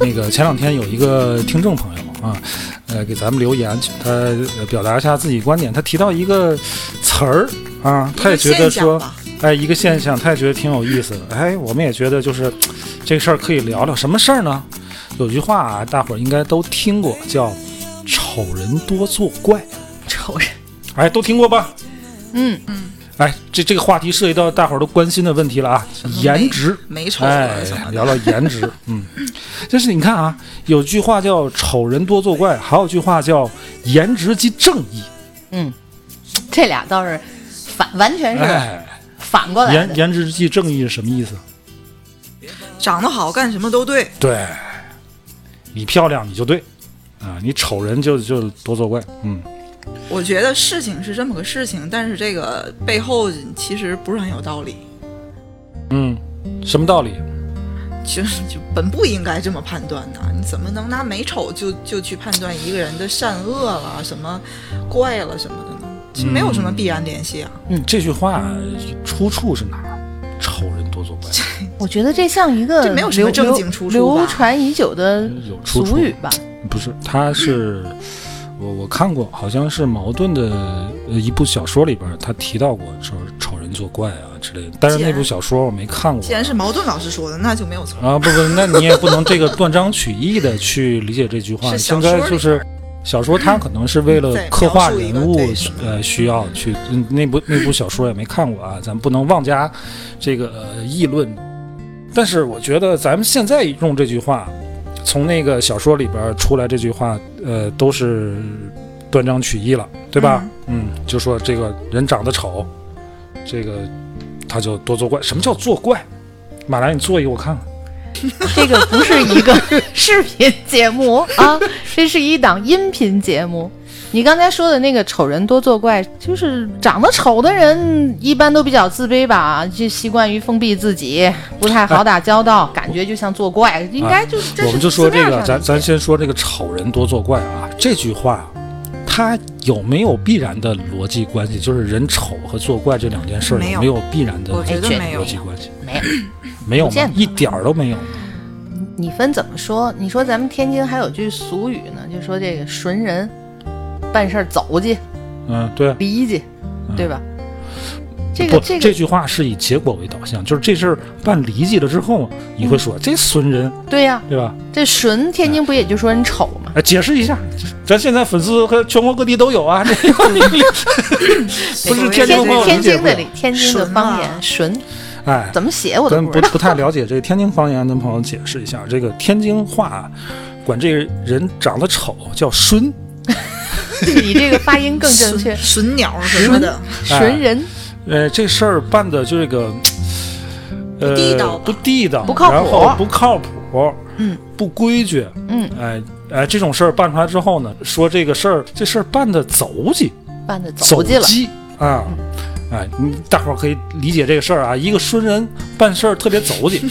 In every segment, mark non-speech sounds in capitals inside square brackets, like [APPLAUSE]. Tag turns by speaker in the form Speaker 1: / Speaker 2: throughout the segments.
Speaker 1: 那个前两天有一个听众朋友啊，呃，给咱们留言，他呃表达一下自己观点。他提到一个词儿啊，他也觉得说，哎，一个现象，他也觉得挺有意思的。哎，我们也觉得就是这个事儿可以聊聊。什么事儿呢？有句话啊，大伙儿应该都听过，叫“丑人多作怪”。
Speaker 2: 丑人，
Speaker 1: 哎，都听过吧？
Speaker 2: 嗯嗯。
Speaker 1: 哎，这这个话题涉及到大伙儿都关心的问题了啊，颜值，
Speaker 3: 没丑，
Speaker 1: 哎，聊聊颜值，[LAUGHS] 嗯，就是你看啊，有句话叫“丑人多作怪”，还有句话叫“颜值即正义”，
Speaker 2: 嗯，这俩倒是反，完全是反过来
Speaker 1: 颜颜值即正义是什么意思？
Speaker 3: 长得好，干什么都对。
Speaker 1: 对，你漂亮你就对，啊，你丑人就就多作怪，嗯。
Speaker 3: 我觉得事情是这么个事情，但是这个背后其实不是很有道理。
Speaker 1: 嗯，什么道理？
Speaker 3: 其实就本不应该这么判断的。你怎么能拿美丑就就去判断一个人的善恶了、什么怪了什么的呢？其实没有什么必然联系啊。
Speaker 1: 嗯，这句话出处是哪儿？丑人多作怪。
Speaker 2: 我觉得这像一个
Speaker 3: 这没有什么正经出处
Speaker 2: 流传已久的俗语吧？
Speaker 1: 不是，它是。[LAUGHS] 我我看过，好像是茅盾的呃一部小说里边，他提到过说丑人作怪啊之类的。但是那部小说我没看过。
Speaker 3: 既然是茅盾老师说的，那就没有错
Speaker 1: 啊！不不，那你也不能这个断章取义的去理解这句话。应该就是小说，它可能是为了刻画人物呃需要去。那部那部小说也没看过啊，咱不能妄加这个议论。但是我觉得咱们现在用这句话。从那个小说里边出来这句话，呃，都是断章取义了，对吧？嗯，就说这个人长得丑，这个他就多作怪。什么叫作怪？马来，你做一个我看看。
Speaker 2: 这个不是一个视频节目啊，这是一档音频节目。你刚才说的那个丑人多作怪，就是长得丑的人一般都比较自卑吧，就习惯于封闭自己，不太好打交道，感觉就像作怪。应该就是
Speaker 1: 我们就说这个，咱咱先说这个丑人多作怪啊，这句话，它有没有必然的逻辑关系？就是人丑和作怪这两件事有没有必然的逻辑关系？
Speaker 2: 没有，
Speaker 1: 没有吗？一点儿都没有。
Speaker 2: 你分怎么说？你说咱们天津还有句俗语呢，就说这个纯人。办事走去，
Speaker 1: 嗯，对，
Speaker 2: 离去，对吧？这个这
Speaker 1: 这句话是以结果为导向，就是这事儿办离去了之后，你会说这损人，
Speaker 2: 对呀，
Speaker 1: 对吧？
Speaker 2: 这损天津不也就说人丑吗？
Speaker 1: 哎，解释一下，咱现在粉丝和全国各地都有啊，这 [LAUGHS] 不是天津
Speaker 2: 天津的天津的方言损，
Speaker 1: 哎，
Speaker 2: 怎么写我都
Speaker 1: 不不太了解这个天津方言的朋友解释一下，这个天津话管这个人长得丑叫损。
Speaker 2: 你这个发音更正确，[LAUGHS]
Speaker 3: 损鸟什么的，
Speaker 2: 损人。
Speaker 1: 呃，这事儿办的就这个，呃，不地道，
Speaker 2: 不靠
Speaker 1: 谱，不靠谱，
Speaker 2: 嗯，
Speaker 1: 不规矩，
Speaker 2: 嗯，
Speaker 1: 哎哎，这种事儿办出来之后呢，说这个事儿，这事儿办的走起，
Speaker 2: 办的走
Speaker 1: 起了。啊，哎，你大伙儿可以理解这个事儿啊，一个孙人办事儿特别走起，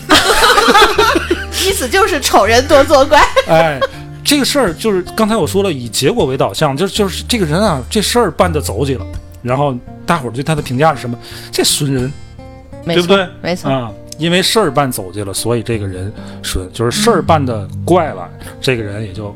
Speaker 1: [LAUGHS]
Speaker 2: 意思就是丑人多作怪，[LAUGHS]
Speaker 1: 哎。这个事儿就是刚才我说了，以结果为导向，就就是这个人啊，这事儿办的走起了，然后大伙儿对他的评价是什么？这损人，对不对？
Speaker 2: 没错
Speaker 1: 啊，因为事儿办走去了，所以这个人损，就是事儿办的怪了，这个人也就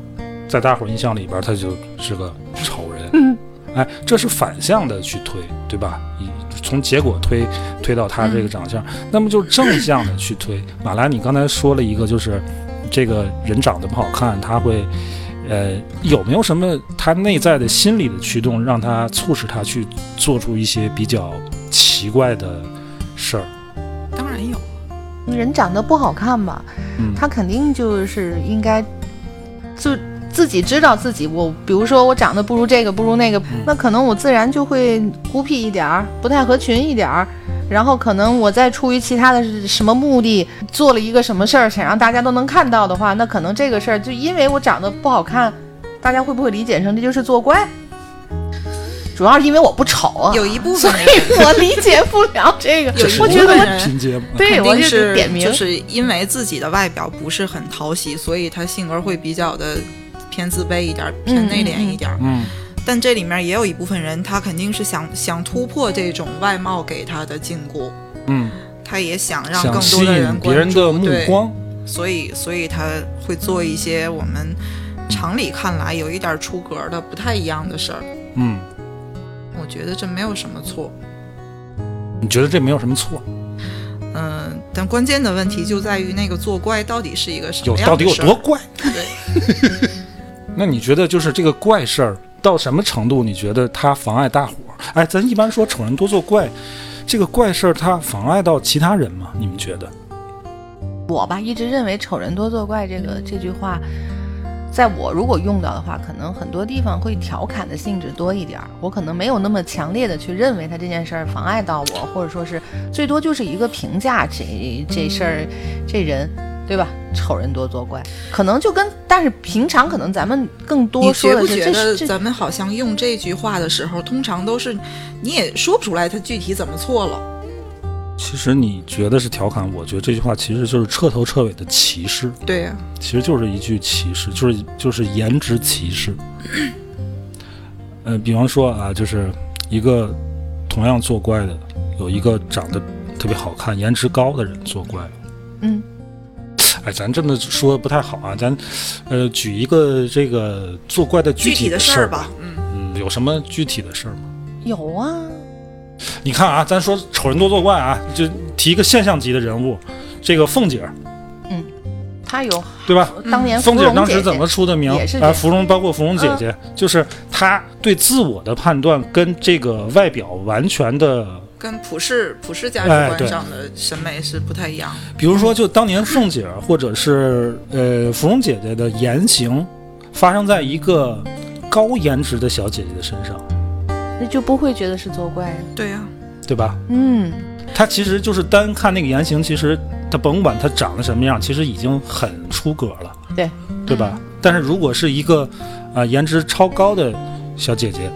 Speaker 1: 在大伙儿印象里边，他就是个丑人。
Speaker 2: 嗯，
Speaker 1: 哎，这是反向的去推，对吧？以从结果推推到他这个长相，那么就正向的去推。马来，你刚才说了一个，就是。这个人长得不好看，他会，呃，有没有什么他内在的心理的驱动，让他促使他去做出一些比较奇怪的事儿？
Speaker 3: 当然有，
Speaker 2: 人长得不好看吧，他肯定就是应该，就自己知道自己，我比如说我长得不如这个，不如那个，那可能我自然就会孤僻一点儿，不太合群一点儿。然后可能我再出于其他的什么目的做了一个什么事儿，想让大家都能看到的话，那可能这个事儿就因为我长得不好看，大家会不会理解成这就是作怪？主要是因为我不丑啊，
Speaker 3: 有一部
Speaker 2: 所
Speaker 3: 分
Speaker 2: 以我理解不了这个。
Speaker 3: 有一
Speaker 2: 我觉得我对我就
Speaker 3: 肯定是
Speaker 2: 点名
Speaker 3: 就是因为自己的外表不是很讨喜，所以他性格会比较的偏自卑一点，偏内敛一点。
Speaker 1: 嗯
Speaker 3: 但这里面也有一部分人，他肯定是想想突破这种外貌给他的禁锢，
Speaker 1: 嗯，
Speaker 3: 他也想让更多的人关注
Speaker 1: 人的目光，
Speaker 3: 所以所以他会做一些我们常理看来有一点出格的、不太一样的事儿。
Speaker 1: 嗯，
Speaker 3: 我觉得这没有什么错，
Speaker 1: 你觉得这没有什么错？
Speaker 3: 嗯，但关键的问题就在于那个作怪到底是一个什么样
Speaker 1: 有到底
Speaker 3: 的事儿？
Speaker 1: 有多怪？
Speaker 3: 对，[LAUGHS]
Speaker 1: 那你觉得就是这个怪事儿到什么程度？你觉得他妨碍大伙儿？哎，咱一般说丑人多作怪，这个怪事儿它妨碍到其他人吗？你们觉得？
Speaker 2: 我吧，一直认为“丑人多作怪”这个这句话，在我如果用到的话，可能很多地方会调侃的性质多一点儿。我可能没有那么强烈的去认为他这件事儿妨碍到我，或者说是最多就是一个评价这这事儿这人，对吧？丑人多作怪，可能就跟但是平常可能咱们更多说的是
Speaker 3: 觉不觉得咱们好像用这句话的时候，通常都是你也说不出来他具体怎么错了。
Speaker 1: 其实你觉得是调侃，我觉得这句话其实就是彻头彻尾的歧视，
Speaker 3: 对呀、
Speaker 1: 其实就是一句歧视，就是就是颜值歧视。呃，比方说啊，就是一个同样作怪的，有一个长得特别好看、颜值高的人作怪了。
Speaker 2: 嗯，
Speaker 1: 哎，咱这么说不太好啊，咱呃举一个这个作怪的
Speaker 3: 具
Speaker 1: 体
Speaker 3: 的
Speaker 1: 事儿
Speaker 3: 吧，嗯，
Speaker 1: 嗯，有什么具体的事儿吗？
Speaker 2: 有啊，
Speaker 1: 你看啊，咱说丑人多作怪啊，就提一个现象级的人物，这个凤姐儿，
Speaker 2: 他有
Speaker 1: 对吧？
Speaker 2: 当年
Speaker 1: 凤姐儿
Speaker 2: 芙蓉姐姐
Speaker 1: 当时怎么出的名啊？芙蓉包括芙蓉姐姐，就是她对自我的判断跟这个外表完全的，
Speaker 3: 跟普世普世价值观上的审美是不太一样的。
Speaker 1: 比如说就当年凤姐 [LAUGHS] 或者是呃芙蓉姐姐的言行，发生在一个高颜值的小姐姐的身上，
Speaker 2: 那就不会觉得是作怪啊。
Speaker 3: 对呀、
Speaker 1: 对吧？
Speaker 2: 嗯，
Speaker 1: 她其实就是单看那个言行，其实她甭管她长得什么样，其实已经很出格了。
Speaker 2: 对，
Speaker 1: 对吧？但是如果是一个啊、颜值超高的小姐姐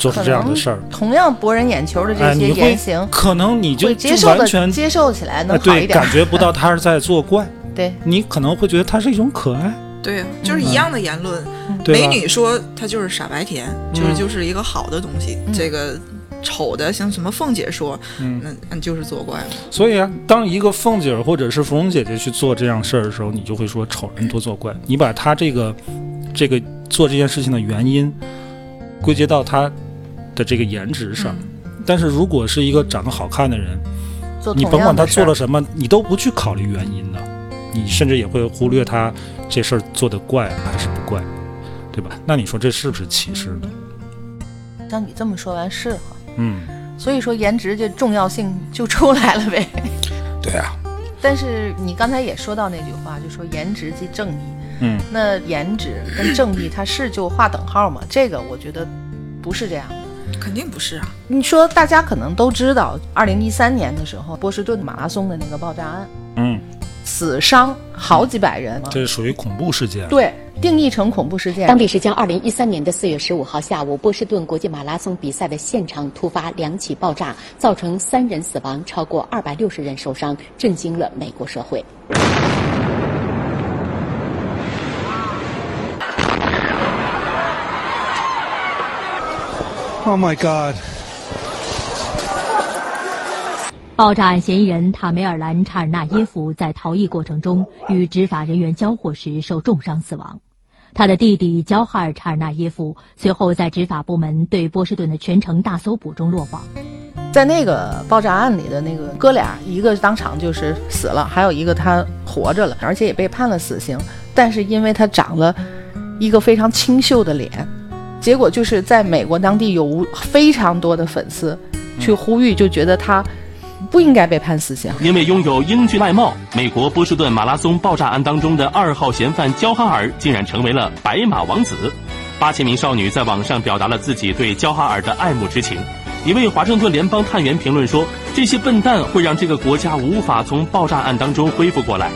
Speaker 1: 做出这样的事儿，
Speaker 2: 同样博人眼球的这
Speaker 1: 哎，
Speaker 2: 些言行，
Speaker 1: 可能你就
Speaker 2: 接
Speaker 1: 就
Speaker 2: 受
Speaker 1: 完全
Speaker 2: 接受起来
Speaker 1: 啊
Speaker 2: 能好
Speaker 1: 对
Speaker 2: 一点。
Speaker 1: 感觉不到他是在作怪，[LAUGHS]
Speaker 2: 对，
Speaker 1: 你可能会觉得他是一种可爱，
Speaker 3: 对、就是一样的言论。
Speaker 1: 对？
Speaker 3: 美女说她就是傻白甜，就是
Speaker 1: 嗯
Speaker 3: 就是一个好的东西。
Speaker 2: 嗯
Speaker 3: 这个丑的，像什么凤姐说，
Speaker 1: 嗯，
Speaker 3: 那那就是作怪了。
Speaker 1: 所以啊，当一个凤姐儿或者是芙蓉姐姐去做这样事儿的时候，你就会说丑人多作怪。你把她这个这个做这件事情的原因归结到她的这个颜值上，
Speaker 3: 嗯
Speaker 1: 但是如果是一个长得好看的人，
Speaker 2: 做
Speaker 1: 你甭管他做了什么，你都不去考虑原因的，你甚至也会忽略他这事儿做的怪还是不怪，对吧？那你说这是不是歧视呢？
Speaker 2: 像你这么说完是哈，
Speaker 1: 嗯，
Speaker 2: 所以说颜值这重要性就出来了呗。[LAUGHS]
Speaker 1: 对啊，
Speaker 2: 但是你刚才也说到那句话，就说颜值即正义。
Speaker 1: 嗯，
Speaker 2: 那颜值跟正义它是就划等号吗？这个我觉得不是这样的。
Speaker 3: 肯定不是啊。
Speaker 2: 你说大家可能都知道，二零一三年的时候，波士顿马拉松的那个爆炸案，
Speaker 1: 嗯，
Speaker 2: 死伤好几百人，
Speaker 1: 这是属于恐怖事件。
Speaker 2: 对，定义成恐怖事件。
Speaker 4: 当地时间二零一三年的四月十五号下午，波士顿国际马拉松比赛的现场突发两起爆炸，造成三人死亡，超过二百六十人受伤，震惊了美国社会。
Speaker 5: Oh my God.
Speaker 6: 爆炸案嫌疑人塔梅尔兰·查尔纳耶夫在逃逸过程中与执法人员交火时受重伤死亡。他的弟弟焦哈尔·查尔纳耶夫随后在执法部门对波士顿的全城大搜捕中落网。
Speaker 2: 在那个爆炸案里的那个哥俩，一个当场就是死了，还有一个他活着了，而且也被判了死刑。但是因为他长了一个非常清秀的脸，结果就是在美国当地有无非常多的粉丝去呼吁，就觉得他不应该被判死刑。
Speaker 7: 因为拥有英俊外貌，美国波士顿马拉松爆炸案当中的二号嫌犯焦哈尔竟然成为了白马王子。八千名少女在网上表达了自己对焦哈尔的爱慕之情。一位华盛顿联邦探员评论说：“这些笨蛋会让这个国家无法从爆炸案当中恢复过来。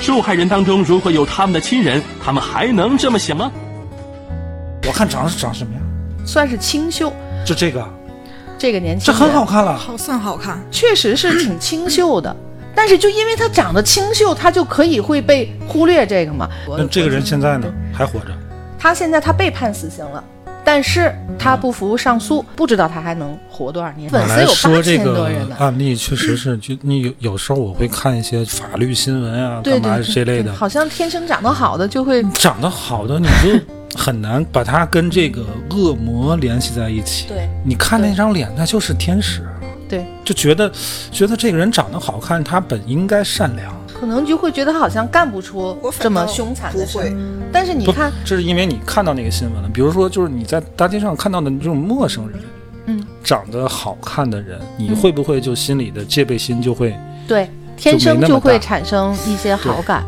Speaker 7: 受害人当中如果有他们的亲人，他们还能这么想吗？”
Speaker 1: 我看长长什么样？
Speaker 2: 算是清秀，
Speaker 1: 就这个，
Speaker 2: 这个年轻
Speaker 1: 这很好看了。
Speaker 3: 好算好看，
Speaker 2: 确实是挺清秀的。[COUGHS] 但是就因为他长得清秀，他就可以会被忽略这个嘛？
Speaker 1: 那这个人现在呢？还活着？
Speaker 2: 他现在他被判死刑了，但是他不服上诉，不知道他还能活多少年。粉丝有八
Speaker 1: 说这个
Speaker 2: 千多人呢。
Speaker 1: 案例，确实是，就你有有时候我会看一些法律新闻啊，干嘛这类的，
Speaker 2: 好像天生长得好的就会
Speaker 1: 长得好的你就很难把他跟这个恶魔联系在一起。
Speaker 2: 对
Speaker 1: 你看那张脸，那就是天使，
Speaker 2: 对，
Speaker 1: 就觉得觉得这个人长得好看，他本应该善良。
Speaker 2: 可能就会觉得他好像干不出这么凶残的事
Speaker 3: 不会。
Speaker 2: 但是你看，，
Speaker 1: 这是因为你看到那个新闻了。比如说，就是你在大街上看到的这种陌生人，
Speaker 2: 嗯，
Speaker 1: 长得好看的人，你会不会就心里的戒备心就会？
Speaker 2: 对，天生就会产生一些好感。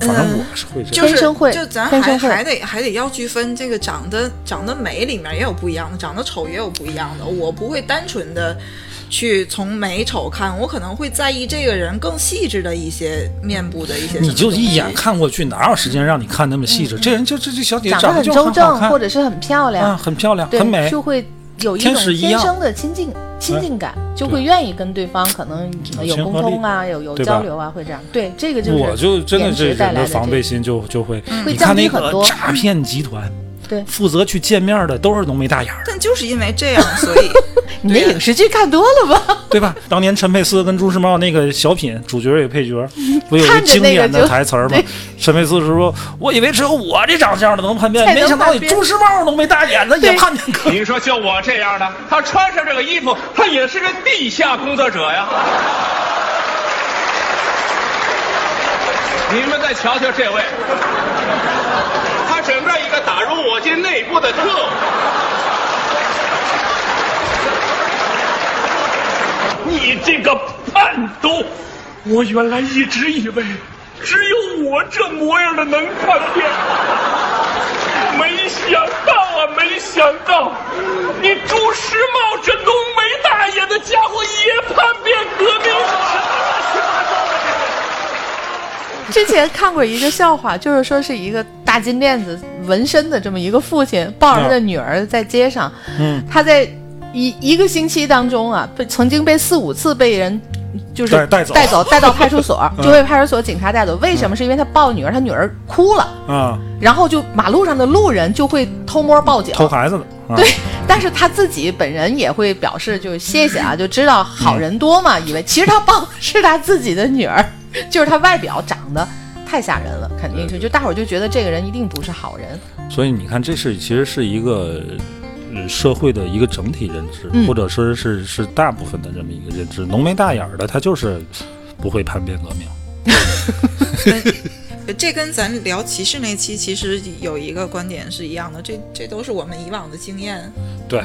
Speaker 1: 反正我是会这样。
Speaker 3: 就是
Speaker 2: 天生会
Speaker 3: 就咱还还得还得要区分这个长得长得美里面也有不一样的，长得丑也有不一样的。我不会单纯的去从美丑看，我可能会在意这个人更细致的一些面部的一些。
Speaker 1: 你就一眼看过去，哪有时间让你看那么细致？这人就这这小姐
Speaker 2: 长得很周正，或者是很漂亮，
Speaker 1: 啊，很漂亮，很美。
Speaker 2: 就会有一种
Speaker 1: 天
Speaker 2: 生的亲近亲近感，就会愿意跟对方可能有沟通啊，有有交流啊，会这样。对，这个就是
Speaker 1: 我就真的这
Speaker 2: 颜值带
Speaker 1: 人的防备心就就会，
Speaker 2: 会降低很多
Speaker 1: 诈骗集团，
Speaker 2: 对
Speaker 1: 负责去见面的都是浓眉大眼儿，
Speaker 3: 但就是因为这样，所以 [LAUGHS]
Speaker 2: 你的影视剧看多了吧？
Speaker 1: 对吧？当年陈佩斯跟朱时茂那个小品，主角与配角，[LAUGHS] 不有一经典的台词儿吗？陈佩斯是说：“我以为只有我这长相的能叛变，没想到你朱时茂浓眉大眼的也叛变可。
Speaker 5: 你说就我这样的，他穿上这个衣服，他也是个地下工作者呀。[LAUGHS] 你们再瞧瞧这位，他整个一个打入我军内部的特务。你这个叛徒！我原来一直以为只有我这模样的能叛变。没想到啊，没想到，你朱时茂这浓眉大眼的家伙也叛变革命，什么乱七八糟的这是？
Speaker 2: 之前看过一个笑话，就是说是一个大金链子纹身的这么一个父亲，抱着他的女儿在街上，
Speaker 1: 嗯，
Speaker 2: 他在一一个星期当中啊，被曾经被四五次被人。就是
Speaker 1: 带带走
Speaker 2: 带走，带到派出所，[LAUGHS] 就被派出所警察带走。为什么？是因为他抱女儿，他女儿哭了，
Speaker 1: 啊，
Speaker 2: 然后就马路上的路人就会偷摸报警。
Speaker 1: 偷孩子的，啊、[LAUGHS]
Speaker 2: 对，但是他自己本人也会表示，就谢谢啊，就知道好人多嘛，以为其实他抱的是他自己的女儿，[LAUGHS] 就是他外表长得太吓人了，肯定是，就大伙儿就觉得这个人一定不是好人。
Speaker 1: 所以你看，这是其实是一个呃社会的一个整体认知，
Speaker 2: 嗯
Speaker 1: 或者说是是大部分的这么一个认知。浓眉大眼儿的，他就是不会叛变革命。[LAUGHS]
Speaker 3: 这跟咱聊歧视那期其实有一个观点是一样的，这这都是我们以往的经验。
Speaker 1: 对，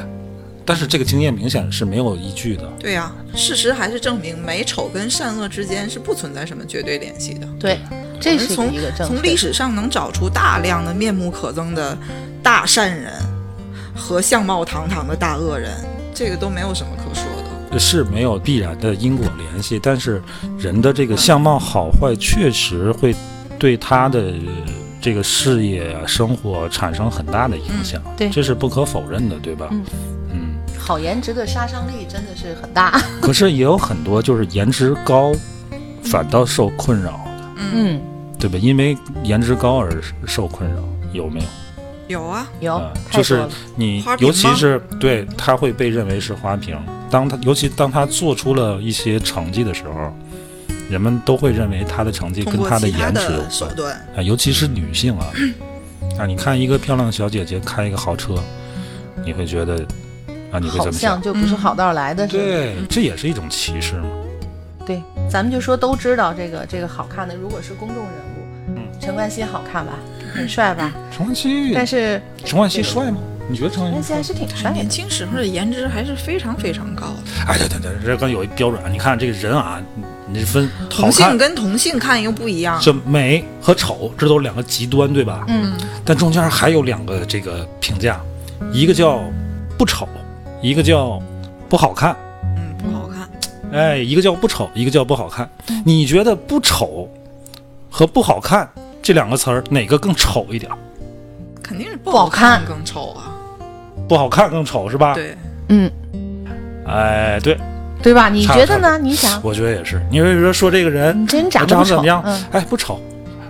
Speaker 1: 但是这个经验明显是没有依据的。
Speaker 3: 对呀、事实还是证明美丑跟善恶之间是不存在什么绝对联系的。
Speaker 2: 对，这是
Speaker 3: 从
Speaker 2: 一个
Speaker 3: 从历史上能找出大量的面目可憎的大善人和相貌堂堂的大恶人，这个都没有什么可说的。
Speaker 1: 是没有必然的因果联系，但是人的这个相貌好坏确实会对他的这个事业啊、生活产生很大的影响，
Speaker 2: 对
Speaker 1: 这是不可否认的，对吧？
Speaker 2: 嗯
Speaker 1: 嗯
Speaker 2: 好颜值的杀伤力真的是很大。
Speaker 1: 可是也有很多就是颜值高，反倒受困扰的，
Speaker 2: 嗯，
Speaker 1: 对吧？因为颜值高而受困扰，有没有？
Speaker 3: 有啊，
Speaker 2: 有
Speaker 1: 啊，就是。你尤其是对他会被认为是花瓶。当他尤其当他做出了一些成绩的时候，人们都会认为他的成绩跟他的颜值有关
Speaker 3: 段，
Speaker 1: 啊，尤其是女性啊啊，你看一个漂亮的小姐姐开一个豪车，你会觉得啊，你会怎么想？
Speaker 2: 像就不是好道来的。
Speaker 1: 对，这也是一种歧视嘛。
Speaker 2: 对，咱们就说都知道这个这个好看的，如果是公众人物，
Speaker 1: 嗯
Speaker 2: 陈冠希好看吧，很帅吧？
Speaker 1: 陈冠希，
Speaker 2: 但是
Speaker 1: 陈冠希帅吗？你觉得陈
Speaker 2: 陈
Speaker 1: 冠希帅？
Speaker 2: 冠希还是挺帅
Speaker 3: 年
Speaker 2: 的。
Speaker 3: 轻时候的颜值还是非常非常高的。
Speaker 1: 哎，对对对，这刚有一标准啊！你看这个人啊，你这分
Speaker 3: 同性、跟同性看又不一样。
Speaker 1: 这美和丑，这都是两个极端，对吧？
Speaker 2: 嗯，
Speaker 1: 但中间还有两个这个评价，一个叫不丑，一个叫不好看，
Speaker 3: 嗯，不好看。
Speaker 1: 哎，一个叫不丑，一个叫不好看。你觉得不丑和不好看这两个词儿哪个更丑一点？
Speaker 3: 肯定是不
Speaker 2: 不好看
Speaker 3: 看更丑啊。
Speaker 1: 不好看更丑是吧？。
Speaker 3: 对，
Speaker 2: 嗯，
Speaker 1: 哎，对，
Speaker 2: 对吧？你觉得呢？你想，
Speaker 1: 我觉得也是。你比如说说这个人
Speaker 2: 你这人长
Speaker 1: 怎么样？
Speaker 2: 嗯，
Speaker 1: 哎，不丑。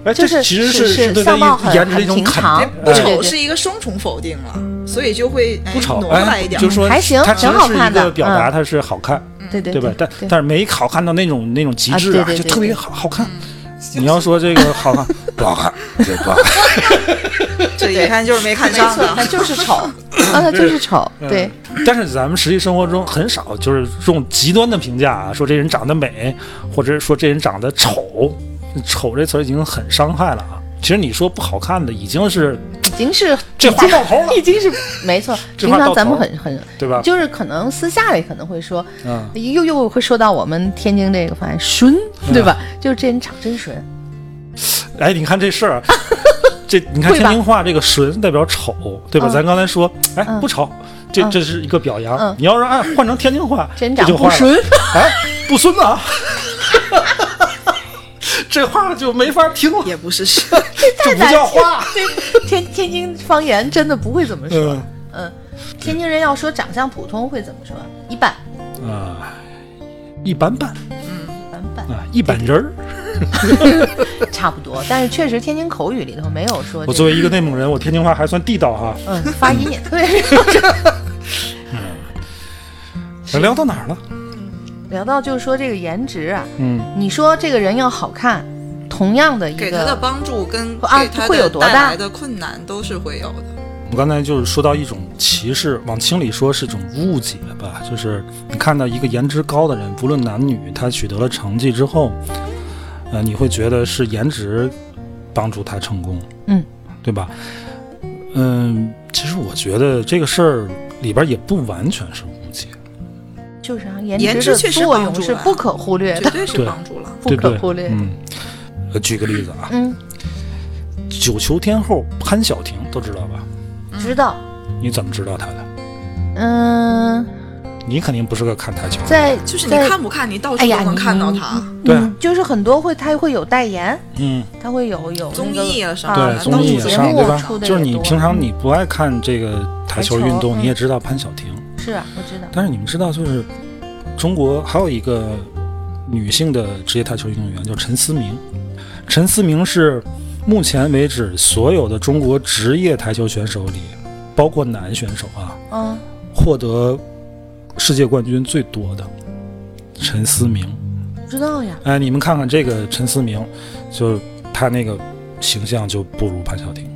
Speaker 1: 哎，这
Speaker 2: 就是
Speaker 1: 其实
Speaker 2: 是是
Speaker 1: 对他颜值的一种肯定。
Speaker 3: 不丑是一个双重否定了，所以就会哎
Speaker 1: 不丑，
Speaker 3: 挪过来
Speaker 1: 哎，
Speaker 3: 一点。
Speaker 1: 就说
Speaker 2: 还行挺好看的
Speaker 1: 个表达，
Speaker 2: 嗯
Speaker 1: 它是好看，
Speaker 2: 对对
Speaker 1: 对吧？但但是没好看到那种那种极致
Speaker 2: 啊
Speaker 1: 就特别
Speaker 2: 对
Speaker 1: 好好看。[LAUGHS] 你要说这个好看 [LAUGHS] 不好看，这不好看。
Speaker 3: 这一看就是没看上
Speaker 2: 他
Speaker 3: 的。
Speaker 2: 就是丑，啊，他就是丑，[LAUGHS] 对，
Speaker 1: 嗯但是咱们实际生活中很少就是用极端的评价啊，说这人长得美，或者说这人长得丑。丑这词儿已经很伤害了啊。其实你说不好看的已经是
Speaker 2: 已经是
Speaker 1: 这话到头了。
Speaker 2: 已经 [LAUGHS] 是没错。平常咱们很很
Speaker 1: 对吧？
Speaker 2: 就是可能私下里可能会说，
Speaker 1: 嗯，
Speaker 2: 又又会说到我们天津这个发现纯，
Speaker 1: 嗯。
Speaker 2: 对吧？就是这人长真纯，
Speaker 1: 哎，你看这事儿啊，[LAUGHS] 这你看天津话这个“纯”代表丑，对吧？
Speaker 2: 嗯。
Speaker 1: 咱刚才说，哎，
Speaker 2: 嗯。
Speaker 1: 不丑，这
Speaker 2: 嗯。
Speaker 1: 这是一个表扬。
Speaker 2: 嗯。
Speaker 1: 你要是按换成天津话，
Speaker 2: 这
Speaker 1: 就
Speaker 2: 不纯，
Speaker 1: 哎，不孙子啊，这话就没法听了，
Speaker 3: 也不是是，[LAUGHS]
Speaker 1: 这不叫话。
Speaker 2: 对，天天津方言真的不会怎么说。
Speaker 1: 嗯
Speaker 2: 嗯，天津人要说长相普通会怎么说？一般，
Speaker 1: 啊，一般般嗯
Speaker 2: 一般般，
Speaker 1: 啊，一般人儿。[LAUGHS]
Speaker 2: 差不多。但是确实天津口语里头没有说。
Speaker 1: 我作为一个内蒙人，我天津话还算地道哈。
Speaker 2: 嗯，发音也对。[LAUGHS]
Speaker 1: 嗯聊到哪儿了？
Speaker 2: 聊到就是说这个颜值啊，
Speaker 1: 嗯，
Speaker 2: 你说这个人要好看，同样的一个
Speaker 3: 给他的帮助跟
Speaker 2: 啊
Speaker 3: 他
Speaker 2: 会有多大
Speaker 3: 的困难都是会有的。
Speaker 1: 我刚才就是说到一种歧视，往轻里说是一种误解吧，就是你看到一个颜值高的人，不论男女，他取得了成绩之后，呃，你会觉得是颜值帮助他成功，
Speaker 2: 嗯，
Speaker 1: 对吧？嗯，其实我觉得这个事儿里边也不完全是误解，
Speaker 2: 就是啊，颜
Speaker 3: 颜
Speaker 2: 值的
Speaker 3: 值确实
Speaker 2: 作
Speaker 3: 帮助
Speaker 2: 是不可忽略的，
Speaker 3: 绝对是帮助了。
Speaker 2: 不
Speaker 1: 对不？
Speaker 2: 可忽略。
Speaker 1: 嗯，呃，举个例子啊，
Speaker 2: 嗯，
Speaker 1: 九球天后潘晓婷都知道吧？
Speaker 2: 知道。
Speaker 1: 你怎么知道她的？
Speaker 2: 嗯，
Speaker 1: 你肯定不是个看台球的，
Speaker 2: 在
Speaker 3: 就是你
Speaker 2: 在
Speaker 3: 看不看，你到处都能看到
Speaker 2: 你
Speaker 3: 他。
Speaker 1: 对
Speaker 2: 就是很多会他会有代言，
Speaker 1: 嗯。
Speaker 2: 他会有有
Speaker 3: 综艺啊什么
Speaker 2: 啊
Speaker 3: 的
Speaker 1: 对，综艺上，对吧
Speaker 2: 目出？的
Speaker 1: 就是你平常你不爱看这个台球运动，你也知道潘晓婷。
Speaker 2: 是啊，我知道。
Speaker 1: 但是你们知道，就是中国还有一个女性的职业台球运动员叫陈思明。陈思明是目前为止所有的中国职业台球选手里，包括男选手啊，
Speaker 2: 嗯，
Speaker 1: 获得世界冠军最多的。陈思明，
Speaker 2: 不知道呀。
Speaker 1: 哎，你们看看这个陈思明，就他那个形象就不如潘晓婷。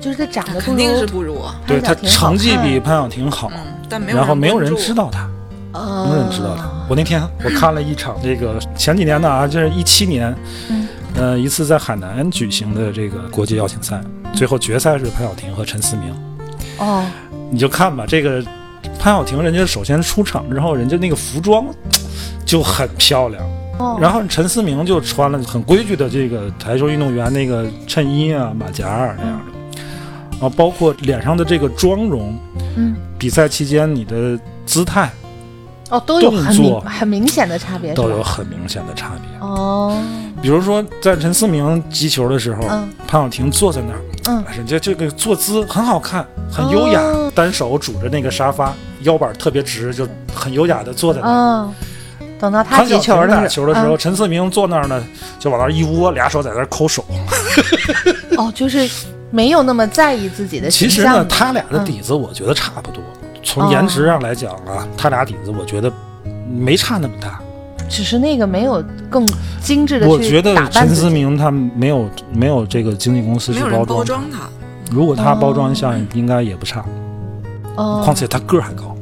Speaker 2: 就是他长得
Speaker 3: 肯定是不如我。
Speaker 1: 对他
Speaker 2: 潘晓婷好
Speaker 1: 成绩比潘晓婷好，
Speaker 3: 嗯，但没有
Speaker 1: 然后没有人知道他，
Speaker 2: 呃
Speaker 1: 没有人知道他。我那天我看了一场这个前几年的啊，就是一七年，
Speaker 2: 嗯。
Speaker 1: 呃，一次在海南举行的这个国际邀请赛，最后决赛是潘晓婷和陈思明。
Speaker 2: 哦，
Speaker 1: 你就看吧，这个潘晓婷人家首先出场之后，人家那个服装就很漂亮，
Speaker 2: 哦。
Speaker 1: 然后陈思明就穿了很规矩的这个台球运动员那个衬衣啊、马甲啊那样的，然后包括脸上的这个妆容，
Speaker 2: 嗯，
Speaker 1: 比赛期间你的姿态
Speaker 2: 哦，都有很明很明显的差别，
Speaker 1: 都有很明显的差别。
Speaker 2: 哦，
Speaker 1: 比如说在陈思明击球的时候，
Speaker 2: 嗯。
Speaker 1: 潘晓婷坐在那儿，
Speaker 2: 嗯，
Speaker 1: 人家这个坐姿很好看，很优雅，
Speaker 2: 哦。
Speaker 1: 单手拄着那个沙发，腰板特别直，就很优雅的坐在那儿。
Speaker 2: 嗯，等到他击球的
Speaker 1: 打球的时候，
Speaker 2: 嗯。
Speaker 1: 陈思明坐那儿呢，就往那儿一窝，俩手在那儿抠手。[LAUGHS]
Speaker 2: 哦，就是没有那么在意自己的形象
Speaker 1: 其实呢，他俩的
Speaker 2: 嗯
Speaker 1: 底子我觉得差不多。从颜值上来讲啊，他俩底子我觉得没差那么大。
Speaker 2: 只是那个没有更精致的去
Speaker 1: 我觉得陈思明他没有没有这个经纪公司去
Speaker 3: 包
Speaker 1: 装他。如果他包装一下
Speaker 2: 哦，
Speaker 1: 应该也不差。
Speaker 2: 哦，
Speaker 1: 况且他个儿还高，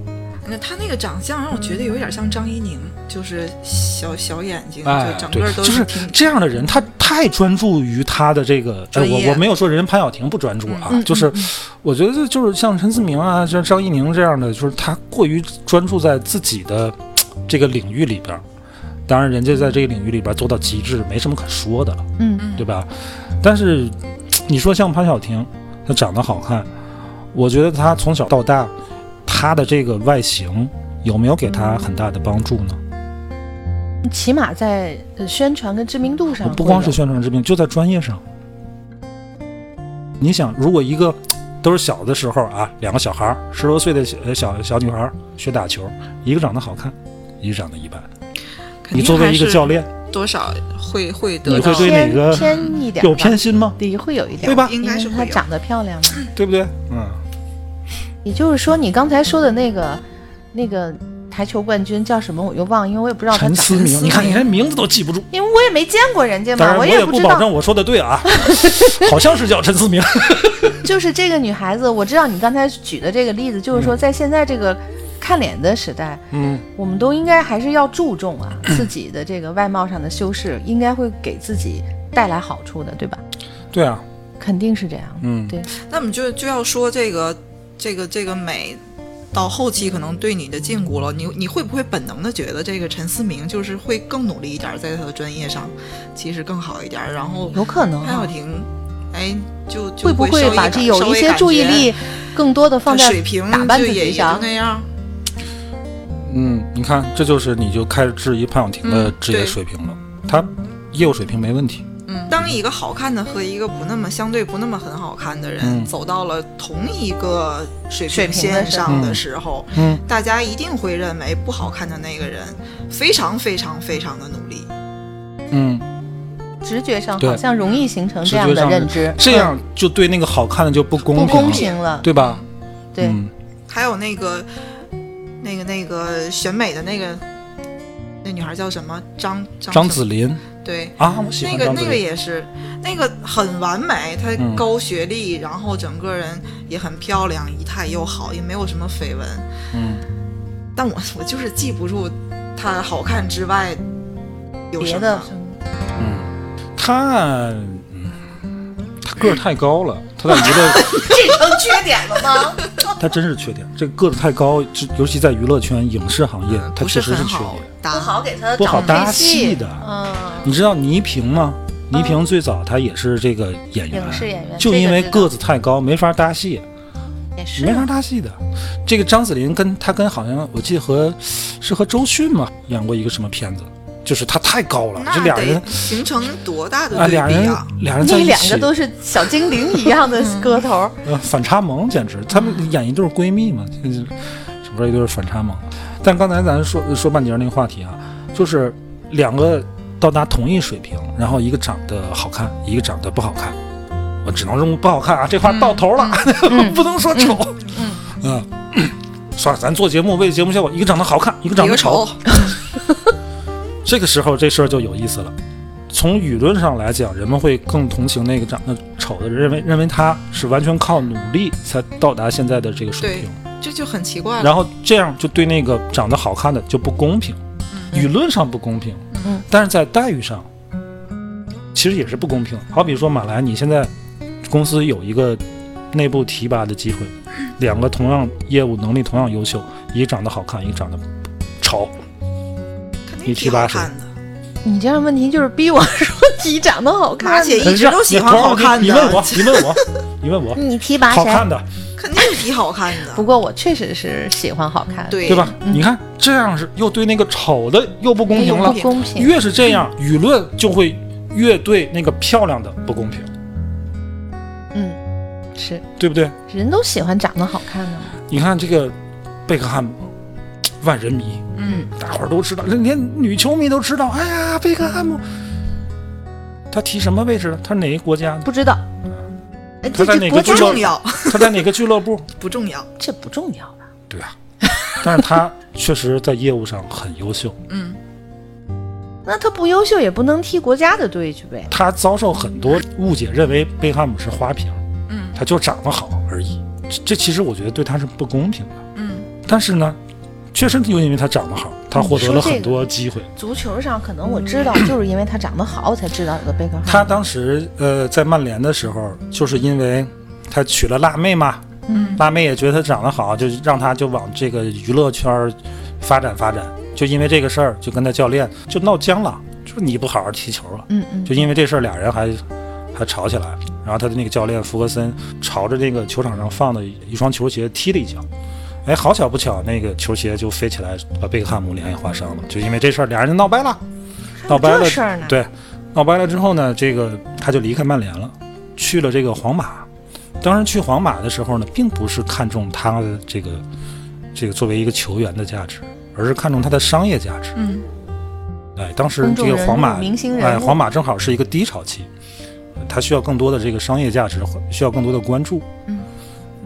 Speaker 3: 那他那个长相让我觉得有点像张怡宁，就是小小眼睛，
Speaker 1: 哎
Speaker 3: 就，整个，都
Speaker 1: 就是这样的人，他太专注于他的这个。哎，我我没有说人潘晓婷不专注啊，
Speaker 2: 嗯
Speaker 1: 就是
Speaker 2: 嗯嗯
Speaker 1: 我觉得就是像陈思明啊，像张怡宁这样的，就是他过于专注在自己的这个领域里边儿。当然，人家在这个领域里边做到极致，没什么可说的了，
Speaker 2: 嗯
Speaker 1: 对吧？但是你说像潘晓婷，她长得好看，我觉得她从小到大，她的这个外形有没有给他很大的帮助呢？
Speaker 2: 起码在呃宣传跟知名度上，
Speaker 1: 不光是宣传知名，就在专业上。你想，如果一个都是小的时候啊，两个小孩儿，十多岁的小呃小小女孩儿学打球，一个长得好看，一个长得一般。你作为一个教练，
Speaker 3: 多少会会得到
Speaker 1: 会对哪个
Speaker 2: 偏偏一点
Speaker 1: 有偏心吗？
Speaker 2: 对，会有一点，
Speaker 1: 对吧
Speaker 3: 应该是
Speaker 2: 她长得漂亮嘛。
Speaker 1: 对不对？嗯，
Speaker 2: 也就是说，你刚才说的那个那个台球冠军叫什么，我又忘了，因为我也不知道他长
Speaker 1: 陈思明，你看你连名字都记不住。
Speaker 2: 因为我也没见过人家嘛，
Speaker 1: 我
Speaker 2: 也知道。
Speaker 1: 不保证我说的对啊，[LAUGHS] 好像是叫陈思明。[LAUGHS]
Speaker 2: 就是这个女孩子，我知道你刚才举的这个例子，就是说在现在这个看脸的时代，
Speaker 1: 嗯，
Speaker 2: 我们都应该还是要注重啊 [CLEARS THROAT] 自己的这个外貌上的修饰，应该会给自己带来好处的，对吧？
Speaker 1: 对啊，
Speaker 2: 肯定是这样。
Speaker 1: 嗯，
Speaker 2: 对，
Speaker 3: 那么就就要说这个这个这个美，到后期可能对你的禁锢了，你你会不会本能的觉得这个陈思明就是会更努力一点，在他的专业上其实更好一点，然后
Speaker 2: 有可能啊。
Speaker 3: 潘晓婷，哎，就就
Speaker 2: 会不会把这有一些注意力更多的放在
Speaker 3: 水平
Speaker 2: 打扮自己上？
Speaker 3: 那样，
Speaker 1: 嗯，你看，这就是你就开始质疑潘晓婷的
Speaker 3: 嗯
Speaker 1: 职业水平了。她业务水平没问题，
Speaker 3: 嗯，当一个好看的和一个不那么相对不那么很好看的人、
Speaker 1: 嗯。
Speaker 3: 走到了同一个水
Speaker 2: 水
Speaker 3: 平线上的时候，
Speaker 1: 嗯，
Speaker 3: 大家一定会认为不好看的那个人非常非常非常的努力。
Speaker 1: 嗯，
Speaker 2: 直觉上好像容易形成这样的认知，
Speaker 1: 这样就对那个好看的就不公平了，
Speaker 2: 公平了。
Speaker 1: 对吧？
Speaker 2: 对，
Speaker 1: 嗯。
Speaker 3: 还有那个那个那个选美的那个那女孩叫什么？张张
Speaker 1: 张子琳
Speaker 3: 对。
Speaker 1: 啊，我喜
Speaker 3: 那个那个。也是，那个很完美，她
Speaker 1: 嗯
Speaker 3: 高学历，然后整个人也很漂亮，仪态又好，也没有什么绯闻。
Speaker 1: 嗯，
Speaker 3: 但我我就是记不住她好看之外有什
Speaker 2: 别的
Speaker 3: 么。
Speaker 1: 她嗯，她个儿太高了，她在娱乐，[LAUGHS]
Speaker 2: 这成缺点了吗？[LAUGHS]
Speaker 1: 她真是缺点。这个个子太高，就尤其在娱乐圈、影视行业，她确实是缺点。
Speaker 3: 搭，
Speaker 2: 不好给他
Speaker 1: 不好搭
Speaker 2: 找配
Speaker 1: 戏的
Speaker 2: 嗯，
Speaker 1: 你知道倪萍吗？倪萍最早她也是这个演员，
Speaker 2: 影视演员
Speaker 1: 就因为
Speaker 2: 个
Speaker 1: 子太高，没法搭戏。
Speaker 2: 也是
Speaker 1: 没法搭戏的。这个张子琳跟她跟好像我记得和是和周迅嘛演过一个什么片子，就是她太高了，这俩人
Speaker 3: 形成多大的
Speaker 1: 啊，
Speaker 3: 对
Speaker 1: 俩人
Speaker 3: 比啊！
Speaker 1: 俩人在一起
Speaker 2: 那两个，都是小精灵一样的个头，
Speaker 1: 呃，反差萌简直，他们演一对闺蜜嘛，就是整个一对反差萌。但刚才咱说说半截那个话题啊，就是两个到达同一水平，然后一个长得好看，一个长得不好看。我只能用不好看啊，这话到头了，[LAUGHS] 不能说丑。嗯，算了，咱做节目为节目效果，一个长得好看，一个长得丑
Speaker 3: 丑。[LAUGHS]
Speaker 1: 这个时候这事儿就有意思了。从舆论上来讲，人们会更同情那个长得丑的人，认为认为他是完全靠努力才到达现在的这个水平，
Speaker 3: 这就很奇怪。
Speaker 1: 然后这样就对那个长得好看的就不公平，舆论上不公平，
Speaker 2: 嗯，
Speaker 1: 但是在待遇上其实也是不公平。好比说马来，你现在公司有一个内部提拔的机会，两个同样业务能力同样优秀，一个长得好看，一个长得丑，你提拔谁
Speaker 2: 你这样问题就是逼我说你长得好看
Speaker 3: 而
Speaker 2: 且，
Speaker 3: 一直都喜欢好看的。
Speaker 1: 你问我，你问我，你问我，
Speaker 2: 你提拔谁？
Speaker 1: 好看的，
Speaker 3: 肯定是比好看的。
Speaker 2: 不过我确实是喜欢好看，，
Speaker 3: 对
Speaker 1: 对吧？你看这样是又对那个丑的又不公平了
Speaker 2: 不，公平。
Speaker 1: 越是这样，舆论就会越对那个漂亮的不公平，
Speaker 2: 嗯，是
Speaker 1: 对不对？
Speaker 2: 人都喜欢长得好看的嘛。
Speaker 1: 你看这个贝克汉姆，万人迷，
Speaker 3: 嗯，
Speaker 1: 大伙儿都知道，连女球迷都知道。哎呀，贝克汉姆，他踢什么位置的？他是哪个国家的？
Speaker 2: 不知道，哎，
Speaker 1: 他在哪个俱乐
Speaker 3: 不重要，
Speaker 1: 他在哪个俱乐部？[LAUGHS]
Speaker 3: 不重要。
Speaker 2: 这不重要吧？
Speaker 1: 对啊，但是他确实在业务上很优秀，
Speaker 3: 嗯，
Speaker 2: 那他不优秀也不能踢国家的队去呗。
Speaker 1: 他遭受很多误解，认为贝克汉姆是花瓶，
Speaker 3: 嗯，
Speaker 1: 他就长得好而已。这这其实我觉得对他是不公平的。
Speaker 3: 嗯，
Speaker 1: 但是呢，确实就因为他长得好，他获得了很多机会。
Speaker 2: 足球上可能我知道，就是因为他长得好，我才知道有个贝克汉姆。
Speaker 1: 他当时呃在曼联的时候，就是因为他娶了辣妹嘛，
Speaker 2: 嗯，
Speaker 1: 辣妹也觉得他长得好，就让他就往这个娱乐圈儿发展发展。就因为这个事儿，就跟他教练就闹僵了，就你不好好踢球了。
Speaker 2: 嗯嗯，
Speaker 1: 就因为这事儿，俩人还还吵起来，然后他的那个教练福格森朝着那个球场上放的一双球鞋踢了一脚，哎，好巧不巧，那个球鞋就飞起来，把贝克汉姆脸也划伤了，就因为这事儿，俩人就闹掰了，闹掰了
Speaker 2: 事儿呢，
Speaker 1: 对，闹掰了之后呢，这个他就离开曼联了，去了这个皇马。当时去皇马的时候呢，并不是看中他的这个这个作为一个球员的价值，而是看中他的商业价值。
Speaker 3: 嗯，
Speaker 1: 哎，当时这个皇马
Speaker 2: 明星
Speaker 1: 哎，皇马正好是一个低潮期，他需要更多的这个商业价值，需要更多的关注。
Speaker 2: 嗯，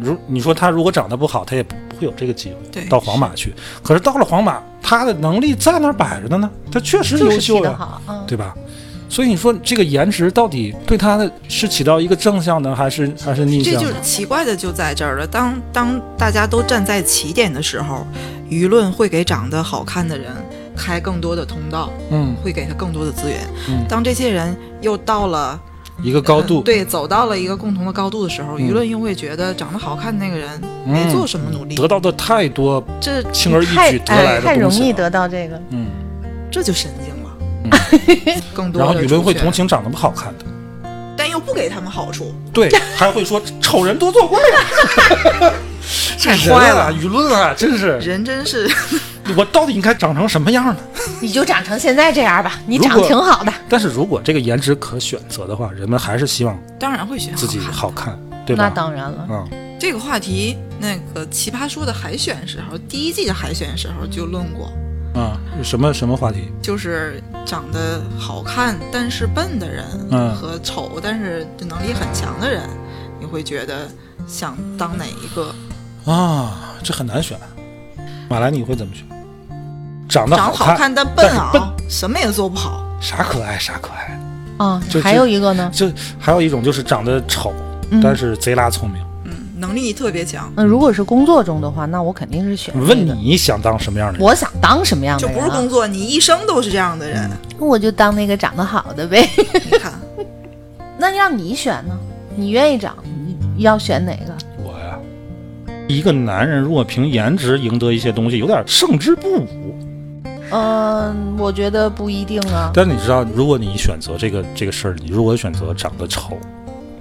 Speaker 1: 如你说他如果长得不好，他也不不会有这个机会
Speaker 3: 对
Speaker 1: 到皇马去。可是到了皇马，他的能力在那儿摆着的呢，他确实优秀呀、
Speaker 2: 得好，嗯，
Speaker 1: 对吧？所以你说这个颜值到底对他的是起到一个正向的，还是还是逆
Speaker 3: 这
Speaker 1: 向这？
Speaker 3: 就是奇怪的就在这儿了。当当大家都站在起点的时候，舆论会给长得好看的人开更多的通道，
Speaker 1: 嗯
Speaker 3: 会给他更多的资源。
Speaker 1: 嗯
Speaker 3: 当这些人又到了
Speaker 1: 一个高度，
Speaker 3: 呃对，走到了一个共同的高度的时候，
Speaker 1: 嗯。
Speaker 3: 舆论又会觉得长得好看的那个人没做什么努力，
Speaker 1: 得到的太多
Speaker 3: 这
Speaker 1: 轻而易举得来
Speaker 2: 哎
Speaker 1: 的东西了
Speaker 2: 太容易得到这个，
Speaker 1: 嗯，
Speaker 3: 这就神经了。
Speaker 1: 嗯。[LAUGHS]
Speaker 3: 更多
Speaker 1: 然后舆论会同情长得不好看的，
Speaker 3: 但又不给他们好处，[LAUGHS]
Speaker 1: 对，还会说丑人多作怪 [LAUGHS]
Speaker 3: 太坏
Speaker 1: 啊，
Speaker 3: 了。
Speaker 1: 舆论啊，真是，
Speaker 3: 人真是
Speaker 1: 我到底应该长成什么样呢？[LAUGHS]
Speaker 2: 你就长成现在这样吧，你长得挺好的，
Speaker 1: 但是如果这个颜值可选择的话，人们还是希望
Speaker 3: 当然会选
Speaker 1: 自己好看，对吧？
Speaker 2: 那当然了，
Speaker 1: 嗯，
Speaker 3: 这个话题，那个奇葩说的海选时候，第一季的海选时候就论过，
Speaker 1: 啊，什么什么话题？
Speaker 3: 就是长得好看但是笨的人，
Speaker 1: 嗯
Speaker 3: 和丑但是能力很强的人，你会觉得想当哪一个？
Speaker 1: 啊，这很难选。马来你会怎么选？长得
Speaker 3: 长
Speaker 1: 好
Speaker 3: 好看但笨啊什么也做不好。
Speaker 1: 啥可爱啥可爱。
Speaker 2: 啊
Speaker 1: 就，
Speaker 2: 还有一个呢，
Speaker 1: 就还有一种就是长得丑，
Speaker 2: 嗯
Speaker 1: 但是贼拉聪明。
Speaker 3: 嗯，能力特别强，
Speaker 2: 那如果是工作中的话，那我肯定是选这个
Speaker 1: 问，你想当什么样的人？
Speaker 2: 我想当什么样的人、啊？
Speaker 3: 不是工作，你一生都是这样的人。
Speaker 2: 那我就当那个长得好的呗。
Speaker 3: 你看，[LAUGHS]
Speaker 2: 那让你选呢？你愿意长，你要选哪个？
Speaker 1: 我呀，一个男人如果凭颜值赢得一些东西，有点胜之不武。
Speaker 2: 嗯、我觉得不一定啊。
Speaker 1: 但是你知道，如果你选择这个这个事儿，你如果选择长得丑，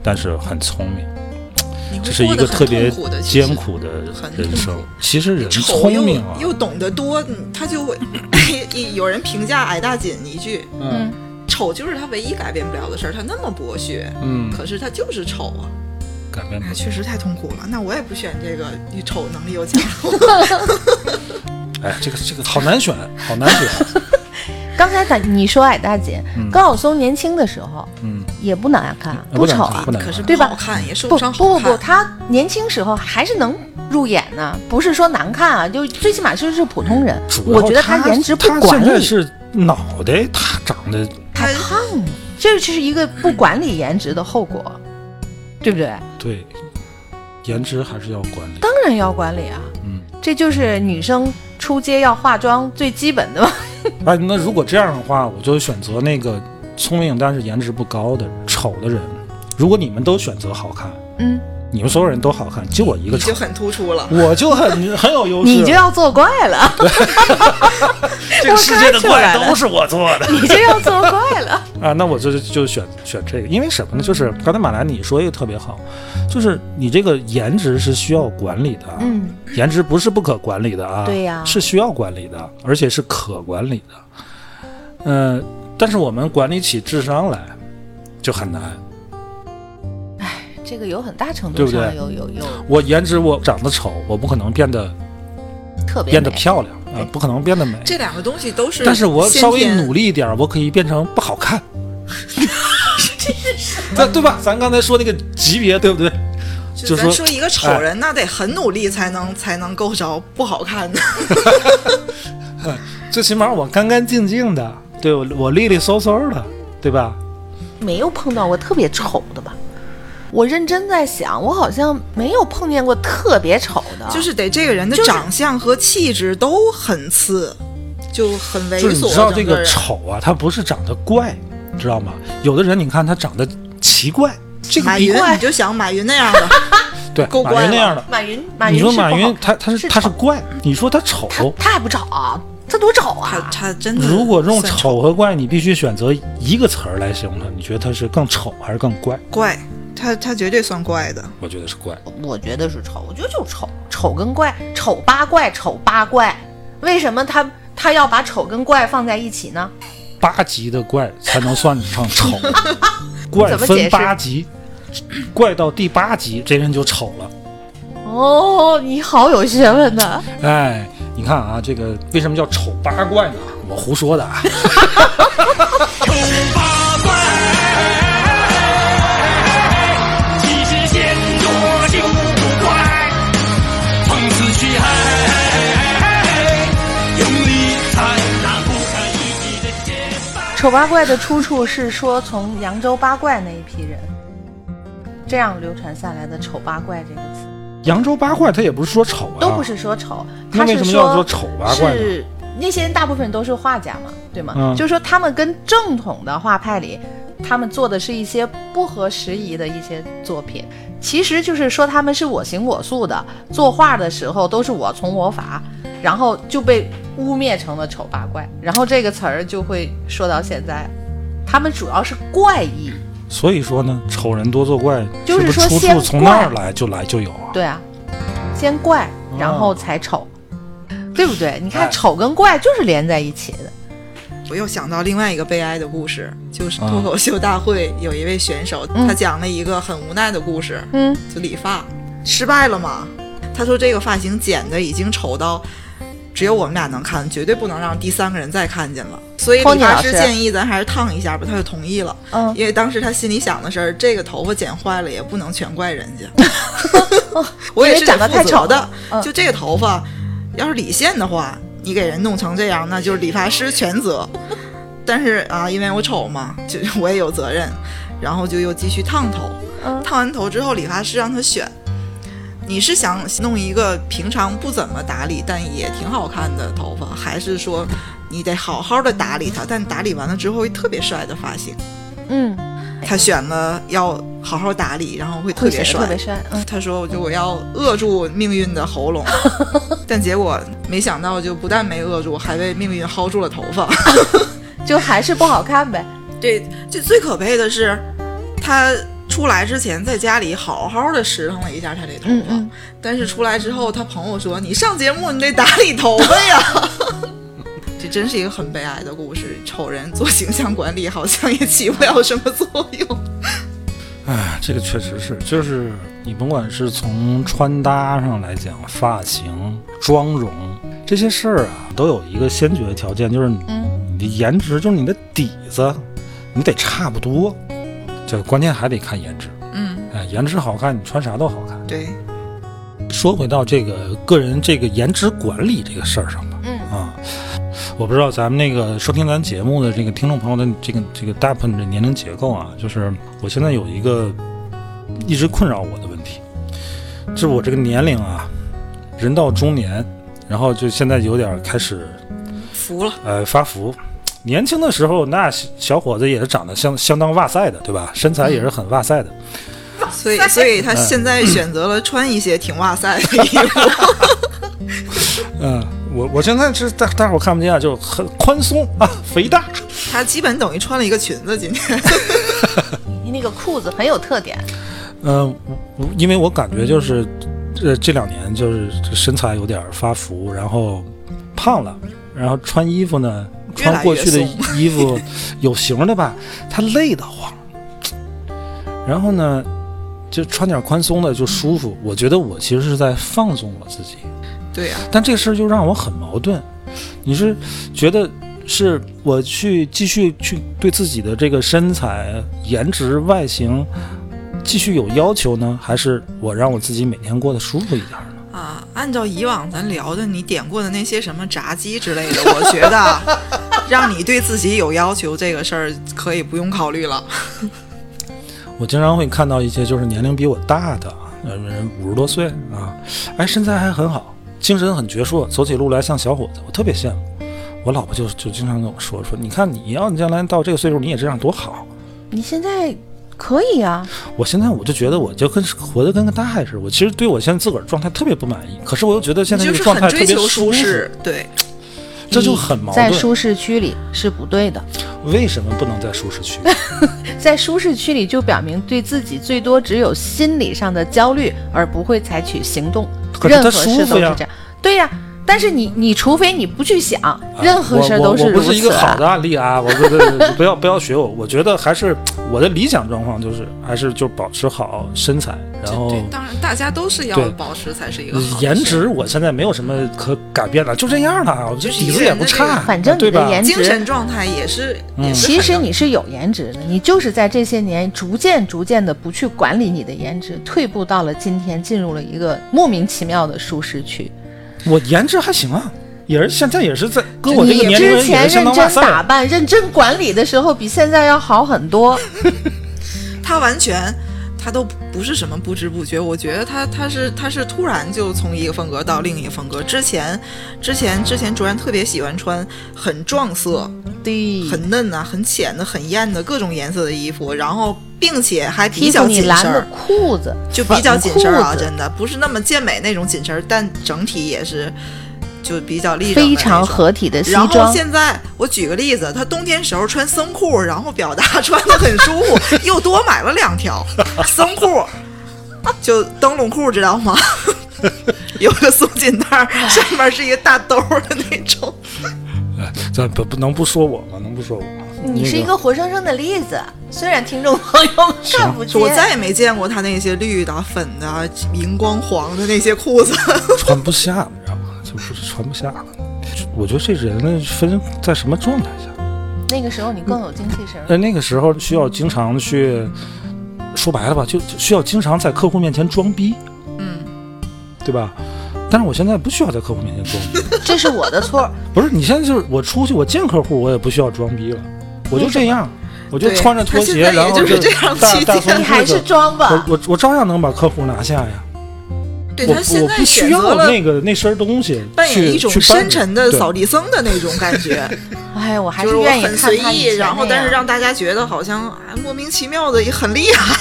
Speaker 1: 但是很聪明，这是一个特别艰苦的人生。其实人
Speaker 3: 丑
Speaker 1: 聪
Speaker 3: 又
Speaker 1: 明啊，
Speaker 3: 又懂得多，嗯他就会 [COUGHS] 有人评价矮大紧一句：
Speaker 1: 嗯
Speaker 3: 丑就是他唯一改变不了的事儿，他那么博学，
Speaker 1: 嗯，
Speaker 3: 可是他就是丑啊，
Speaker 1: 改变不了。
Speaker 3: 哎，确实太痛苦了。那我也不选这个你丑能力又强，[LAUGHS]
Speaker 1: 哎，这个这个好难选，好难选。[LAUGHS]
Speaker 2: 刚才咱你说矮大紧，
Speaker 1: 嗯
Speaker 2: 高晓松年轻的时候
Speaker 1: 嗯，
Speaker 2: 也不难看，
Speaker 1: 不
Speaker 2: 丑啊
Speaker 1: 不。难
Speaker 3: 可是
Speaker 2: 对吧
Speaker 3: 不好看，也说
Speaker 2: 不
Speaker 3: 上。
Speaker 2: 不不不，他年轻时候还是能入眼呢，不是说难看啊，就最起码就是普通人。我觉得
Speaker 1: 他
Speaker 2: 颜值不
Speaker 1: 他
Speaker 2: 管理，
Speaker 1: 是脑袋他长得
Speaker 3: 太
Speaker 2: 胖，这就是一个不管理颜值的后果，对不对？
Speaker 1: 对，颜值还是要管理。
Speaker 2: 当然要管理啊，
Speaker 1: 嗯，
Speaker 2: 这就是女生出街要化妆最基本的吗。[LAUGHS]
Speaker 1: 哎，那如果这样的话，我就选择那个聪明但是颜值不高的丑的人。如果你们都选择好看，
Speaker 2: 嗯，
Speaker 1: 你们所有人都好看，就我一个丑
Speaker 3: 就，很突出了。
Speaker 1: 我就很很有优势。
Speaker 2: 你就要作怪了，[LAUGHS]
Speaker 1: 这个世界的怪都是我做的
Speaker 2: 你就要作怪了。[LAUGHS]
Speaker 1: 啊！那我就就选选这个，因为什么呢？就是刚才马兰你说一个特别好，就是你这个颜值是需要管理的，
Speaker 2: 嗯，
Speaker 1: 颜值不是不可管理的啊，
Speaker 2: 对呀
Speaker 1: 是需要管理的，而且是可管理的。嗯、但是我们管理起智商来就很难。
Speaker 2: 这个有很大程
Speaker 1: 对不对
Speaker 2: 度上有有有
Speaker 1: 我颜值我长得丑，我不可能变得
Speaker 2: 特别
Speaker 1: 变得漂亮啊、不可能变得美。
Speaker 3: 这两个东西都是，
Speaker 1: 但是我稍微努，力一点，我可以变成不好看。[LAUGHS] 对对吧？咱刚才说那个级别，对不对？
Speaker 3: 就
Speaker 1: 就说
Speaker 3: 咱说一个丑人，那得很努力才能才能够着不好看的。[LAUGHS] [LAUGHS]
Speaker 1: 最起码我干干净净的，对我我利利索索的，对吧？
Speaker 2: 没有碰到过特别丑的吧？我认真在想，我好像没有碰见过特别丑的，
Speaker 3: 就是得这个人的长相和气质都很次，就很猥
Speaker 1: 就是你。知道这个丑啊，他不是长得怪，知道吗？有的人你看他长得奇怪，这个
Speaker 3: 马云，
Speaker 1: 比怪
Speaker 3: 你就想马云那样的，[LAUGHS]
Speaker 1: 对马
Speaker 3: 够怪了
Speaker 1: 云那样的。
Speaker 2: 马云，马云
Speaker 1: 你说马云他他是
Speaker 2: 是
Speaker 1: 他是怪，你说他丑，
Speaker 2: 他还不丑啊？他多丑
Speaker 3: 他
Speaker 2: 啊！
Speaker 3: 他真的。
Speaker 1: 如果用丑和怪，你必须选择一个词儿来形容他，你觉得他是更丑还是更怪？
Speaker 3: 怪，他他绝对算怪的。
Speaker 1: 我觉得是怪。
Speaker 2: 我觉得是丑，我觉得就丑，丑跟怪，丑丑八怪，丑八怪，为什么他他要把丑跟怪放在一起呢？
Speaker 1: 八级的怪才能算得上丑，[LAUGHS] 怪
Speaker 2: 怎么解
Speaker 1: 八级，怪到第八级，这人就丑了。
Speaker 2: 哦，你好有学问呐！
Speaker 1: 哎，你看啊，这个为什么叫丑八怪呢？我胡说的啊。[LAUGHS] [LAUGHS]
Speaker 5: 丑八怪的
Speaker 2: 出处是说从扬州八怪那一批人，这样流传下来的“丑八怪”这个词，
Speaker 1: 扬州八怪他也不是说丑啊，
Speaker 2: 都不是说丑，他是
Speaker 1: 为什么要说
Speaker 2: 说
Speaker 1: 丑八怪呢？
Speaker 2: 是那些人大部分都是画家嘛，对吗？
Speaker 1: 嗯。
Speaker 2: 就是说他们跟正统的画派里，他们做的是一些不合时宜的一些作品，其实就是说他们是我行我素的，作画的时候都是我从我法，然后就被污蔑成了丑八怪，然后这个词儿就会说到现在，他们主要是怪异，
Speaker 1: 所以说呢，丑人多作怪，
Speaker 2: 就是说先
Speaker 1: 处从那儿来就来就有啊。
Speaker 2: 对啊，先怪，然后才丑，对不对？你看
Speaker 1: 哎
Speaker 2: 丑跟怪就是连在一起的。
Speaker 3: 我又想到另外一个悲哀的故事，就是
Speaker 1: 啊
Speaker 3: 脱口秀大会有一位选手，
Speaker 2: 嗯
Speaker 3: 他讲了一个很无奈的故事，
Speaker 2: 嗯，
Speaker 3: 就理发失败了嘛。他说这个发型剪的已经丑到只有我们俩能看，绝对不能让第三个人再看见了。所以理发师建议咱还是烫一下吧，他就同意了。
Speaker 2: 嗯
Speaker 3: 因为当时他心里想的是，这个头发剪坏了也不能全怪人家，[LAUGHS] 我也是
Speaker 2: 长得太丑
Speaker 3: 的。
Speaker 2: 嗯
Speaker 3: 就这个头发，要是理线的话，你给人弄成这样，那就是理发师全责。但是啊，因为我丑嘛，就我也有责任，然后就又继续烫头。
Speaker 2: 嗯
Speaker 3: 烫完头之后，理发师让他选，你是想弄一个平常不怎么打理但也挺好看的头发，还是说你得好好的打理它，但打理完了之后会特别帅的发型？
Speaker 2: 嗯，
Speaker 3: 他选了要好好打理，然后会特别帅，
Speaker 2: 特别帅。嗯，
Speaker 3: 他说：“我就我要扼住命运的喉咙，[LAUGHS] 但结果没想到，就不但没扼住，还被命运薅住了头发。[LAUGHS]
Speaker 2: 就还是不好看呗。
Speaker 3: 对，就最可悲的是，他出来之前在家里好好的拾掇了一下他这头发，
Speaker 2: 嗯嗯
Speaker 3: 但是出来之后，他朋友说：‘你上节目你得打理头发呀。[LAUGHS] ’这真是一个很悲哀的故事。丑人做形象管理好像也起不了什么作用。[LAUGHS]
Speaker 1: 哎，这个确实是，就是你甭管是从穿搭上来讲，发型、妆容这些事儿啊，都有一个先决条件，就是你
Speaker 2: 嗯
Speaker 1: 你的颜值，就是你的底子，你得差不多。这关键还得看颜值，
Speaker 3: 嗯，
Speaker 1: 哎，颜值好看，你穿啥都好看。
Speaker 3: 对，
Speaker 1: 说回到这个个人这个颜值管理这个事儿上吧，
Speaker 2: 嗯
Speaker 1: 啊，我不知道咱们那个收听咱节目的这个听众朋友的这个这个大部分的年龄结构啊，就是我现在有一个一直困扰我的问题，就是我这个年龄啊，人到中年，然后就现在有点开始
Speaker 3: 服了。
Speaker 1: 呃发福。年轻的时候，那小小伙子也是长得相相当哇塞的，对吧？身材也是很哇塞的。
Speaker 3: 所以，所以他现在选择了穿一些挺哇塞的衣服。
Speaker 1: 嗯，[LAUGHS] 我我现在是大大伙看不见啊，就很宽松啊，肥大。
Speaker 3: 他基本等于穿了一个裙子，今天。
Speaker 2: 你那个裤子很有特点。
Speaker 1: 嗯，我因为我感觉就是，呃，这两年就是这身材有点发福，然后胖了，然后穿衣服呢，穿过去的
Speaker 3: 松
Speaker 1: 衣服 [LAUGHS] 有型的吧，它累得慌。然后呢，就穿点宽松的就舒服。我觉得我其实是在放纵我自己，
Speaker 3: 对呀、
Speaker 1: 但这个事儿就让我很矛盾。你是觉得是我去继续去对自己的这个身材、颜值、外形继续有要求呢，还是我让我自己每天过得舒服一点呢？
Speaker 3: 啊，按照以往咱聊的你点过的那些什么炸鸡之类的，[LAUGHS] 我觉得让你对自己有要求这个事儿可以不用考虑了。[LAUGHS]
Speaker 1: 我经常会看到一些就是年龄比我大的，呃，人五十多岁啊，哎，身材还很好，精神很矍铄，走起路来像小伙子，我特别羡慕。我老婆就就经常跟我说说，你看你要你将来到这个岁数你也这样多好。
Speaker 2: 你现在可以啊，
Speaker 1: 我现在我就觉得我就跟活得跟个大爷似的，我其实对我现在自个儿状态特别不满意，可是我又觉得现在这个状态特别舒
Speaker 3: 适，对，
Speaker 1: 这就很矛盾。
Speaker 2: 在舒适区里是不对的，
Speaker 1: 为什么不能在舒适区？[LAUGHS]
Speaker 2: 在舒适区里就表明对自己最多只有心理上的焦虑，而不会采取行动。
Speaker 1: 可是他
Speaker 2: 任何事
Speaker 1: 舒服呀
Speaker 2: 都是这样。对呀、但是你你除非你不去想，任何事儿都
Speaker 1: 啊我我我。不是一个好的案例啊，我不不不要不要学我，我觉得还是我的理想状况就是还是就保持好身材，然后
Speaker 3: 对，当然大家都是要保持才是一个好
Speaker 1: 颜值我现在没有什么可改变的，就这样了，我这
Speaker 3: 就
Speaker 1: 底子也不差，
Speaker 2: 反正你？的颜值
Speaker 3: 精神状态也是，
Speaker 1: 嗯
Speaker 2: 其实你是有颜值的，你就是在这些年逐渐逐渐的不去管理你的颜值，退步到了今天，进入了一个莫名其妙的舒适区。
Speaker 1: 我颜值还行啊，也是现在也是在跟我这个年龄
Speaker 2: 之
Speaker 1: 人也是相
Speaker 2: 前认真打扮、认真管理的时候，比现在要好很多。[LAUGHS]
Speaker 3: 他完全。他都不是什么不知不觉，我觉得他他是他是突然就从一个风格到另一个风格。之前之前之前卓然特别喜欢穿很撞色、
Speaker 2: 对，
Speaker 3: 很嫩啊、很浅的、很艳的各种颜色的衣服，然后并且还比较紧身儿，
Speaker 2: 裤子，
Speaker 3: 就比较紧身儿啊，真的不是那么健美那种紧身儿，但整体也是就比较立正
Speaker 2: 非常合体的西
Speaker 3: 然后。现在我举个例子，他冬天时候穿僧裤，然后表达 [LAUGHS] 穿的很舒服，又多买了两条僧裤，就灯笼裤，知道吗？[LAUGHS] 有个松紧带儿，上面是一个大兜儿的那种。
Speaker 1: 哎咱不不能不说我吗？能不说我吗？
Speaker 2: 你是一个活生生的例子，虽然听众朋友们看不见。
Speaker 3: 我再也没见过他那些绿的、粉的、荧光黄的那些裤子。[LAUGHS]
Speaker 1: 穿不下，你知道吗？就不是穿不下了。我觉得这人分在什么状态下。
Speaker 2: 那个时候你更有精气神儿。
Speaker 1: 呃，那个时候需要经常去，说白了吧，就就需要经常在客户面前装逼，
Speaker 3: 嗯，
Speaker 1: 对吧？但是我现在不需要在客户面前装逼，
Speaker 2: 这是我的错。
Speaker 1: 不是你现在就是我出去我见客户我也不需要装逼了，我就这样，我就穿着拖鞋，然后
Speaker 3: 就是这样去见
Speaker 1: 大大风
Speaker 2: 你还是
Speaker 1: 裤子，
Speaker 2: 装吧
Speaker 1: 我。我我照样能把客户拿下呀。
Speaker 3: 对
Speaker 1: 我
Speaker 3: 他现在
Speaker 1: 我不需要
Speaker 3: 选择了
Speaker 1: 那个那身东西
Speaker 3: 扮演一种深沉的扫地僧的那种感觉。[LAUGHS]
Speaker 2: 哎，我还
Speaker 3: 是
Speaker 2: 愿意
Speaker 3: 很随意，然后但是让大家觉得好像哎莫名其妙的也很厉害。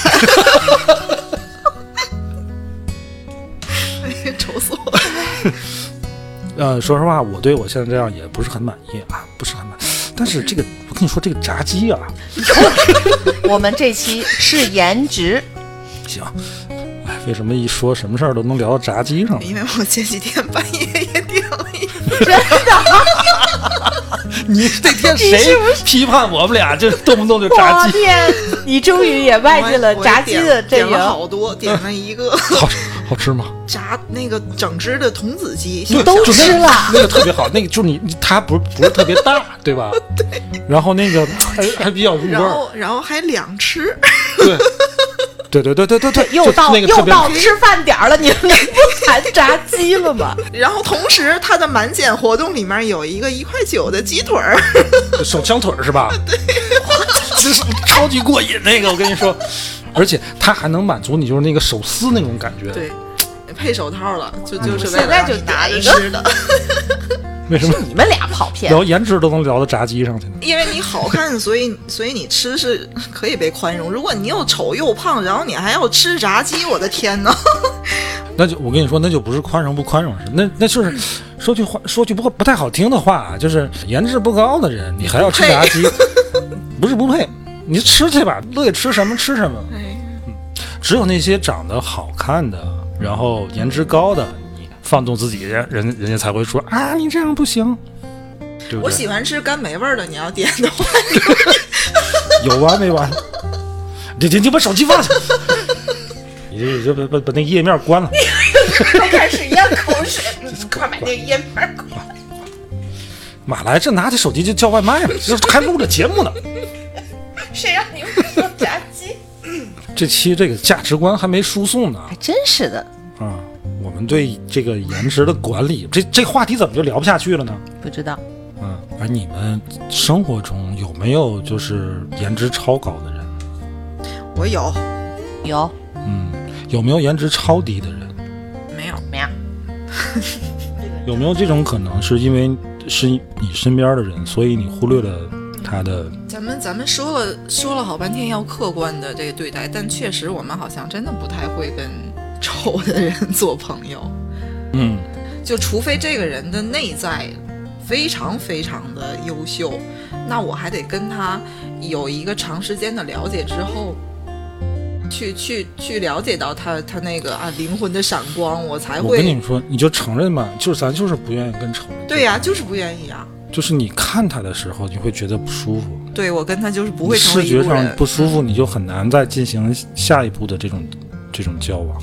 Speaker 3: 哎呀，愁死我了！[LAUGHS]
Speaker 1: 呃，说实话，我对我现在这样也不是很满意啊，不是很满。但是这个，我跟你说，这个炸鸡啊，[LAUGHS]
Speaker 2: 我们这期是颜值，
Speaker 1: 行，哎，为什么一说什么事儿都能聊到炸鸡上？
Speaker 3: 因为我前几天半夜也点了一真的 [LAUGHS]
Speaker 1: 你那天谁批判我们俩就动不动就炸鸡？
Speaker 2: 我天，你终于也迈进了炸鸡的阵
Speaker 3: 点了
Speaker 2: 营，
Speaker 3: 好多，点了一个。
Speaker 1: 好好吃吗？
Speaker 3: 炸那个整只的童子鸡，
Speaker 1: 对
Speaker 2: 都吃了
Speaker 1: 那个特别好，那个就是你你它不是不是特别大，对吧？[LAUGHS] 对。然后那个还还比较入味儿，
Speaker 3: 然后然后还两吃，[LAUGHS]
Speaker 1: 对对对对对对对，
Speaker 2: 又到又到吃饭点儿了，你们能不谈炸鸡了吗？[LAUGHS]
Speaker 3: 然后同时它的满减活动里面有一个一块九的鸡腿儿，
Speaker 1: 手枪腿儿是吧？对，这 [LAUGHS] 是超级过瘾那个，我跟你说，而且它还能满足你就是那个手撕那种感觉。，
Speaker 3: 对，配手套了，就
Speaker 1: 嗯
Speaker 3: 就是
Speaker 2: 现在就
Speaker 3: 让你拿着
Speaker 2: 点一个
Speaker 3: 吃的。[LAUGHS]
Speaker 1: 为什么
Speaker 2: 你们俩跑偏，
Speaker 1: 聊颜值都能聊到炸鸡上去呢？
Speaker 3: 因为你好看，所以所以你吃是可以被宽容。如果你又丑又胖，然后你还要吃炸鸡，我的天呐！[LAUGHS]
Speaker 1: 那就我跟你说，那就不是宽容不宽容是，那那就是说句话，说句不不太好听的话啊，就是颜值不高的人，你还要吃炸鸡，不是不配，你吃去吧，乐意吃什么吃什么。
Speaker 3: 哎，
Speaker 1: 只有那些长得好看的，然后颜值高的，你放纵自己，人人人家才会说啊，你这样不行，对不对？
Speaker 3: 我喜欢吃干梅味儿的，你要点的话，[LAUGHS]
Speaker 1: 有完没完？你你你把手机放下，[LAUGHS] 你这你就把把把那页面关了。
Speaker 2: 都 [LAUGHS] 开始咽口水，快把那个烟盘关。
Speaker 1: 马来这拿起手机就叫外卖了，这还录着节目呢。
Speaker 2: 谁让你们说炸鸡？[LAUGHS]
Speaker 1: 这期这个价值观还没输送呢
Speaker 2: 还真是的，
Speaker 1: 啊！我们对这个颜值的管理，这这话题怎么就聊不下去了呢？
Speaker 2: 不知道。
Speaker 1: 嗯，而你们生活中有没有就是颜值超高的人？
Speaker 3: 我有
Speaker 2: 有
Speaker 1: 嗯，有没有颜值超低的人？
Speaker 3: 没有？
Speaker 2: 没有？[LAUGHS]
Speaker 1: 有没有这种可能，是因为是你身边的人，所以你忽略了他的？
Speaker 3: 咱们咱们说了说了好半天要客观的这个对待，但确实我们好像真的不太会跟丑的人 [LAUGHS] 做朋友，
Speaker 1: 嗯，
Speaker 3: 就除非这个人的内在非常非常的优秀，那我还得跟他有一个长时间的了解之后，去去去了解到他他那个啊灵魂的闪光，我才会
Speaker 1: 我跟你们说，你就承认吧，就是咱就是不愿意跟丑人。
Speaker 3: 对呀、就是不愿意啊。
Speaker 1: 就是你看他的时候，你会觉得不舒服，
Speaker 3: 对我跟他就是不会成为
Speaker 1: 视觉上。不舒服，你就很难再进行下一步的这种这种交往。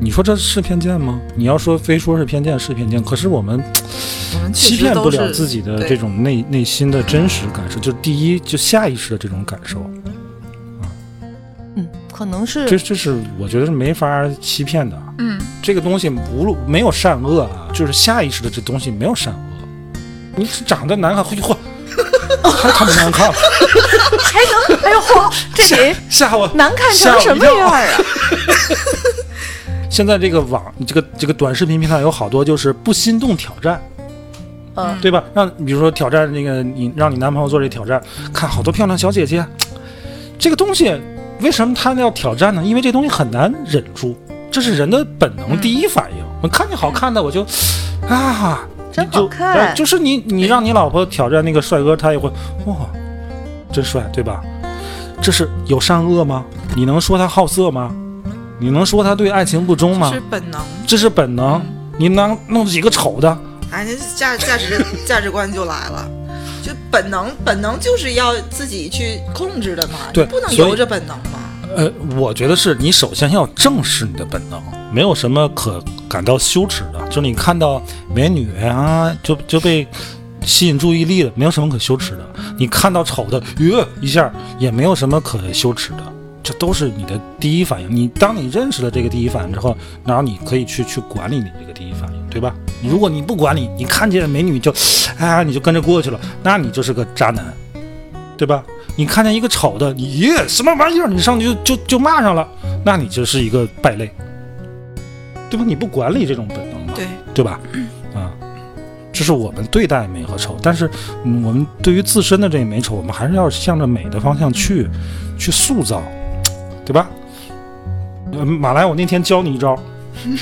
Speaker 1: 你说这是偏见吗？你要说非说是偏见是偏见，可是我们
Speaker 3: 我们
Speaker 1: 欺骗不了自己的这种内内心的真实感受，就是第一，就下意识的这种感受啊，
Speaker 2: 嗯，可能是
Speaker 1: 这这是我觉得是没法欺骗的。
Speaker 3: 嗯，
Speaker 1: 这个东西无论没有善恶啊，就是下意识的这东西没有善恶。你长得难看，嚯嚯，[LAUGHS] 还他妈难看，
Speaker 2: 还能哎呦嚯，这得
Speaker 1: 吓我！
Speaker 2: 难看成什么样啊？
Speaker 1: 现在这个网，这个这个短视频平台有好多就是不心动挑战，
Speaker 2: 嗯，
Speaker 1: 对吧？让比如说挑战那个你让你男朋友做这挑战，看好多漂亮小姐姐，这个东西为什么他要挑战呢？因为这东西很难忍住，这是人的本能
Speaker 2: 嗯
Speaker 1: 第一反应。我看见好看的我就啊，
Speaker 2: 真
Speaker 1: 你
Speaker 2: 好看
Speaker 1: 哎就是你你让你老婆挑战那个帅哥，他也会哇，真帅，对吧？这是有善恶吗？你能说他好色吗？你能说他对爱情不忠吗这
Speaker 3: 是？本能。
Speaker 1: 这是本能。你能弄几个丑的？
Speaker 3: 哎，这价价值价值观就来了，就本能本能就是要自己去控制的嘛，
Speaker 1: 对
Speaker 3: 你不能由着本能嘛。
Speaker 1: 呃，我觉得是你首先要正视你的本能，没有什么可感到羞耻的。就是你看到美女啊，就就被吸引注意力了，没有什么可羞耻的。你看到丑的，哟、一下也没有什么可羞耻的，这都是你的第一反应。你当你认识了这个第一反应之后，然后你可以去去管理你这个第一反应，对吧？如果你不管理，你看见美女就，啊，你就跟着过去了，那你就是个渣男，对吧？你看见一个丑的，你耶什么玩意儿，你上去就就就骂上了，那你就是一个败类，对吧？你不管理这种本能嘛，
Speaker 3: 对，
Speaker 1: 对吧？啊，这是我们对待美和丑，但是、嗯、我们对于自身的这个美丑，我们还是要向着美的方向去去塑造，对吧？呃马来，我那天教你一招，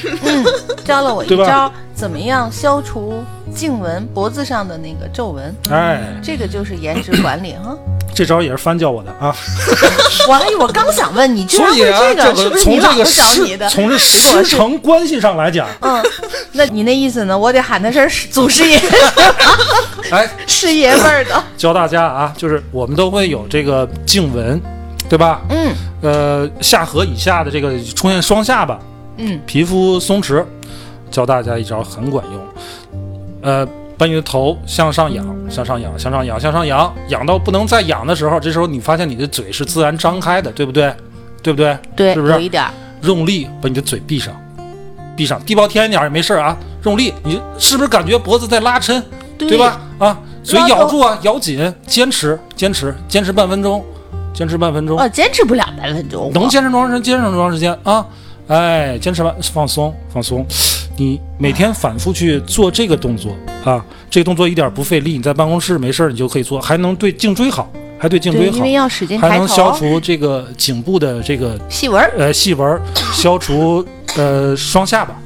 Speaker 1: [LAUGHS]
Speaker 2: 教了我一招，怎么样消除颈纹脖子上的那个皱纹？
Speaker 1: 哎，
Speaker 2: 这个就是颜值管理哈。
Speaker 1: 这招也是翻教我的啊。[LAUGHS]
Speaker 2: 我还我刚想问你，
Speaker 1: 所以啊，
Speaker 2: 这个，是不是
Speaker 1: 从这个
Speaker 2: 你老婆教你的？
Speaker 1: 师从这师承关系上来讲，
Speaker 2: 嗯，那你那意思呢？我得喊他是祖师爷，[LAUGHS]
Speaker 1: 哎，[LAUGHS]
Speaker 2: 师爷辈儿的。
Speaker 1: 教大家啊，就是我们都会有这个颈纹，对吧？
Speaker 2: 嗯
Speaker 1: 呃，下颌以下的这个出现双下巴，
Speaker 2: 嗯，
Speaker 1: 皮肤松弛，教大家一招很管用。呃，把你的头向上仰，向上仰，向上仰，向上仰，仰到不能再仰的时候，这时候你发现你的嘴是自然张开的，对不对？对不对？
Speaker 2: 对，
Speaker 1: 是不是
Speaker 2: 有一点。
Speaker 1: 用力把你的嘴闭上，闭上，地包天一点也没事儿啊。用力，你是不是感觉脖子在拉抻，
Speaker 2: 对
Speaker 1: 吧？啊，嘴咬住啊，咬紧，坚持，坚持，坚持半分钟，坚持半分钟，
Speaker 2: 哦，坚持不了半分钟。
Speaker 1: 能坚持多长时间？坚持多长时间啊？哎，坚持完放松放松，你每天反复去做这个动作啊，这个动作一点不费力，你在办公室没事儿你就可以做，还能对颈椎好，还对颈，椎好
Speaker 2: 因为，要使劲
Speaker 1: 还能消。除这个颈部的这个
Speaker 2: 细纹儿，
Speaker 1: 呃细纹儿，消除呃双下巴，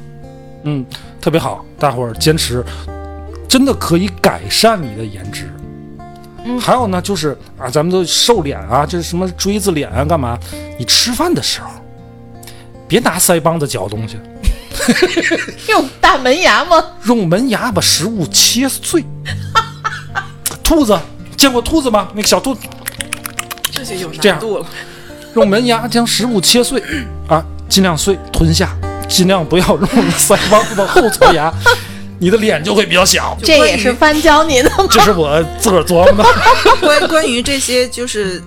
Speaker 1: 嗯，特别好，大伙儿坚持，真的可以改善你的颜值。
Speaker 2: 嗯
Speaker 1: 还有呢，就是啊，咱们都瘦脸啊，这是什么锥子脸啊，干嘛？你吃饭的时候，别拿腮帮子嚼东西，[LAUGHS]
Speaker 2: 用大门牙吗？
Speaker 1: 用门牙把食物切碎。兔子见过兔子吗？那个小兔子
Speaker 3: 这就有
Speaker 1: 这样
Speaker 3: 难度了。
Speaker 1: 用门牙将食物切碎，啊，尽量碎吞下，尽量不要用腮帮子的后槽牙，你的脸就会比较小。
Speaker 2: 这也是翻教你的吗？
Speaker 1: 这是我自个儿琢磨的。[LAUGHS]
Speaker 3: 关 [LAUGHS] 关于这些就是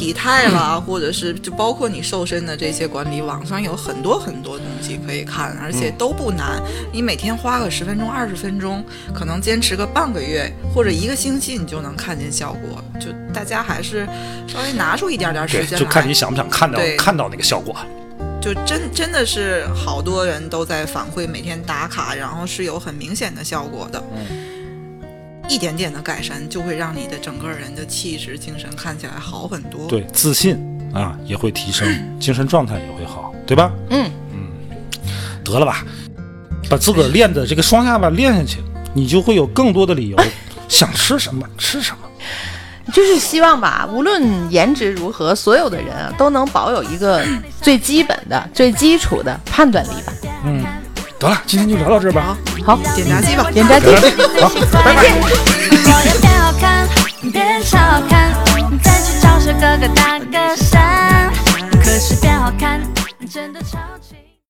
Speaker 3: 体态啦，或者是就包括你瘦身的这些管理，网上有很多很多东西可以看，而且都不难。你每天花个十分钟、二十分钟，可能坚持个半个月或者一个星期，你就能看见效果。就大家还是稍微拿出一点点时，间来，
Speaker 1: 就看你想不想看到
Speaker 3: 对
Speaker 1: 看到那个效果。
Speaker 3: 就真真的是好多人都在反馈，每天打卡，然后是有很明显的效果的。一点点的改善，就会让你的整个人的气质、精神看起来好很多。
Speaker 1: 对，自信啊也会提升，[CLEARS THROAT] 精神状态也会好，对吧？
Speaker 2: 嗯嗯
Speaker 1: 得了吧，把自个儿练的这个双下巴练下去，你就会有更多的理由 [LAUGHS] 想吃什么吃什么。
Speaker 2: 就是希望吧，无论颜值如何，所有的人啊都能保有一个最基本的、最基础的判断力吧。
Speaker 1: 嗯，得了，今天就聊到这儿吧。
Speaker 2: 好，
Speaker 3: 点炸鸡吧，
Speaker 2: 点炸鸡。
Speaker 1: 好，拜拜。
Speaker 8: 我要变好看，变超好看，再去找首哥哥。可是变好看，真的超级。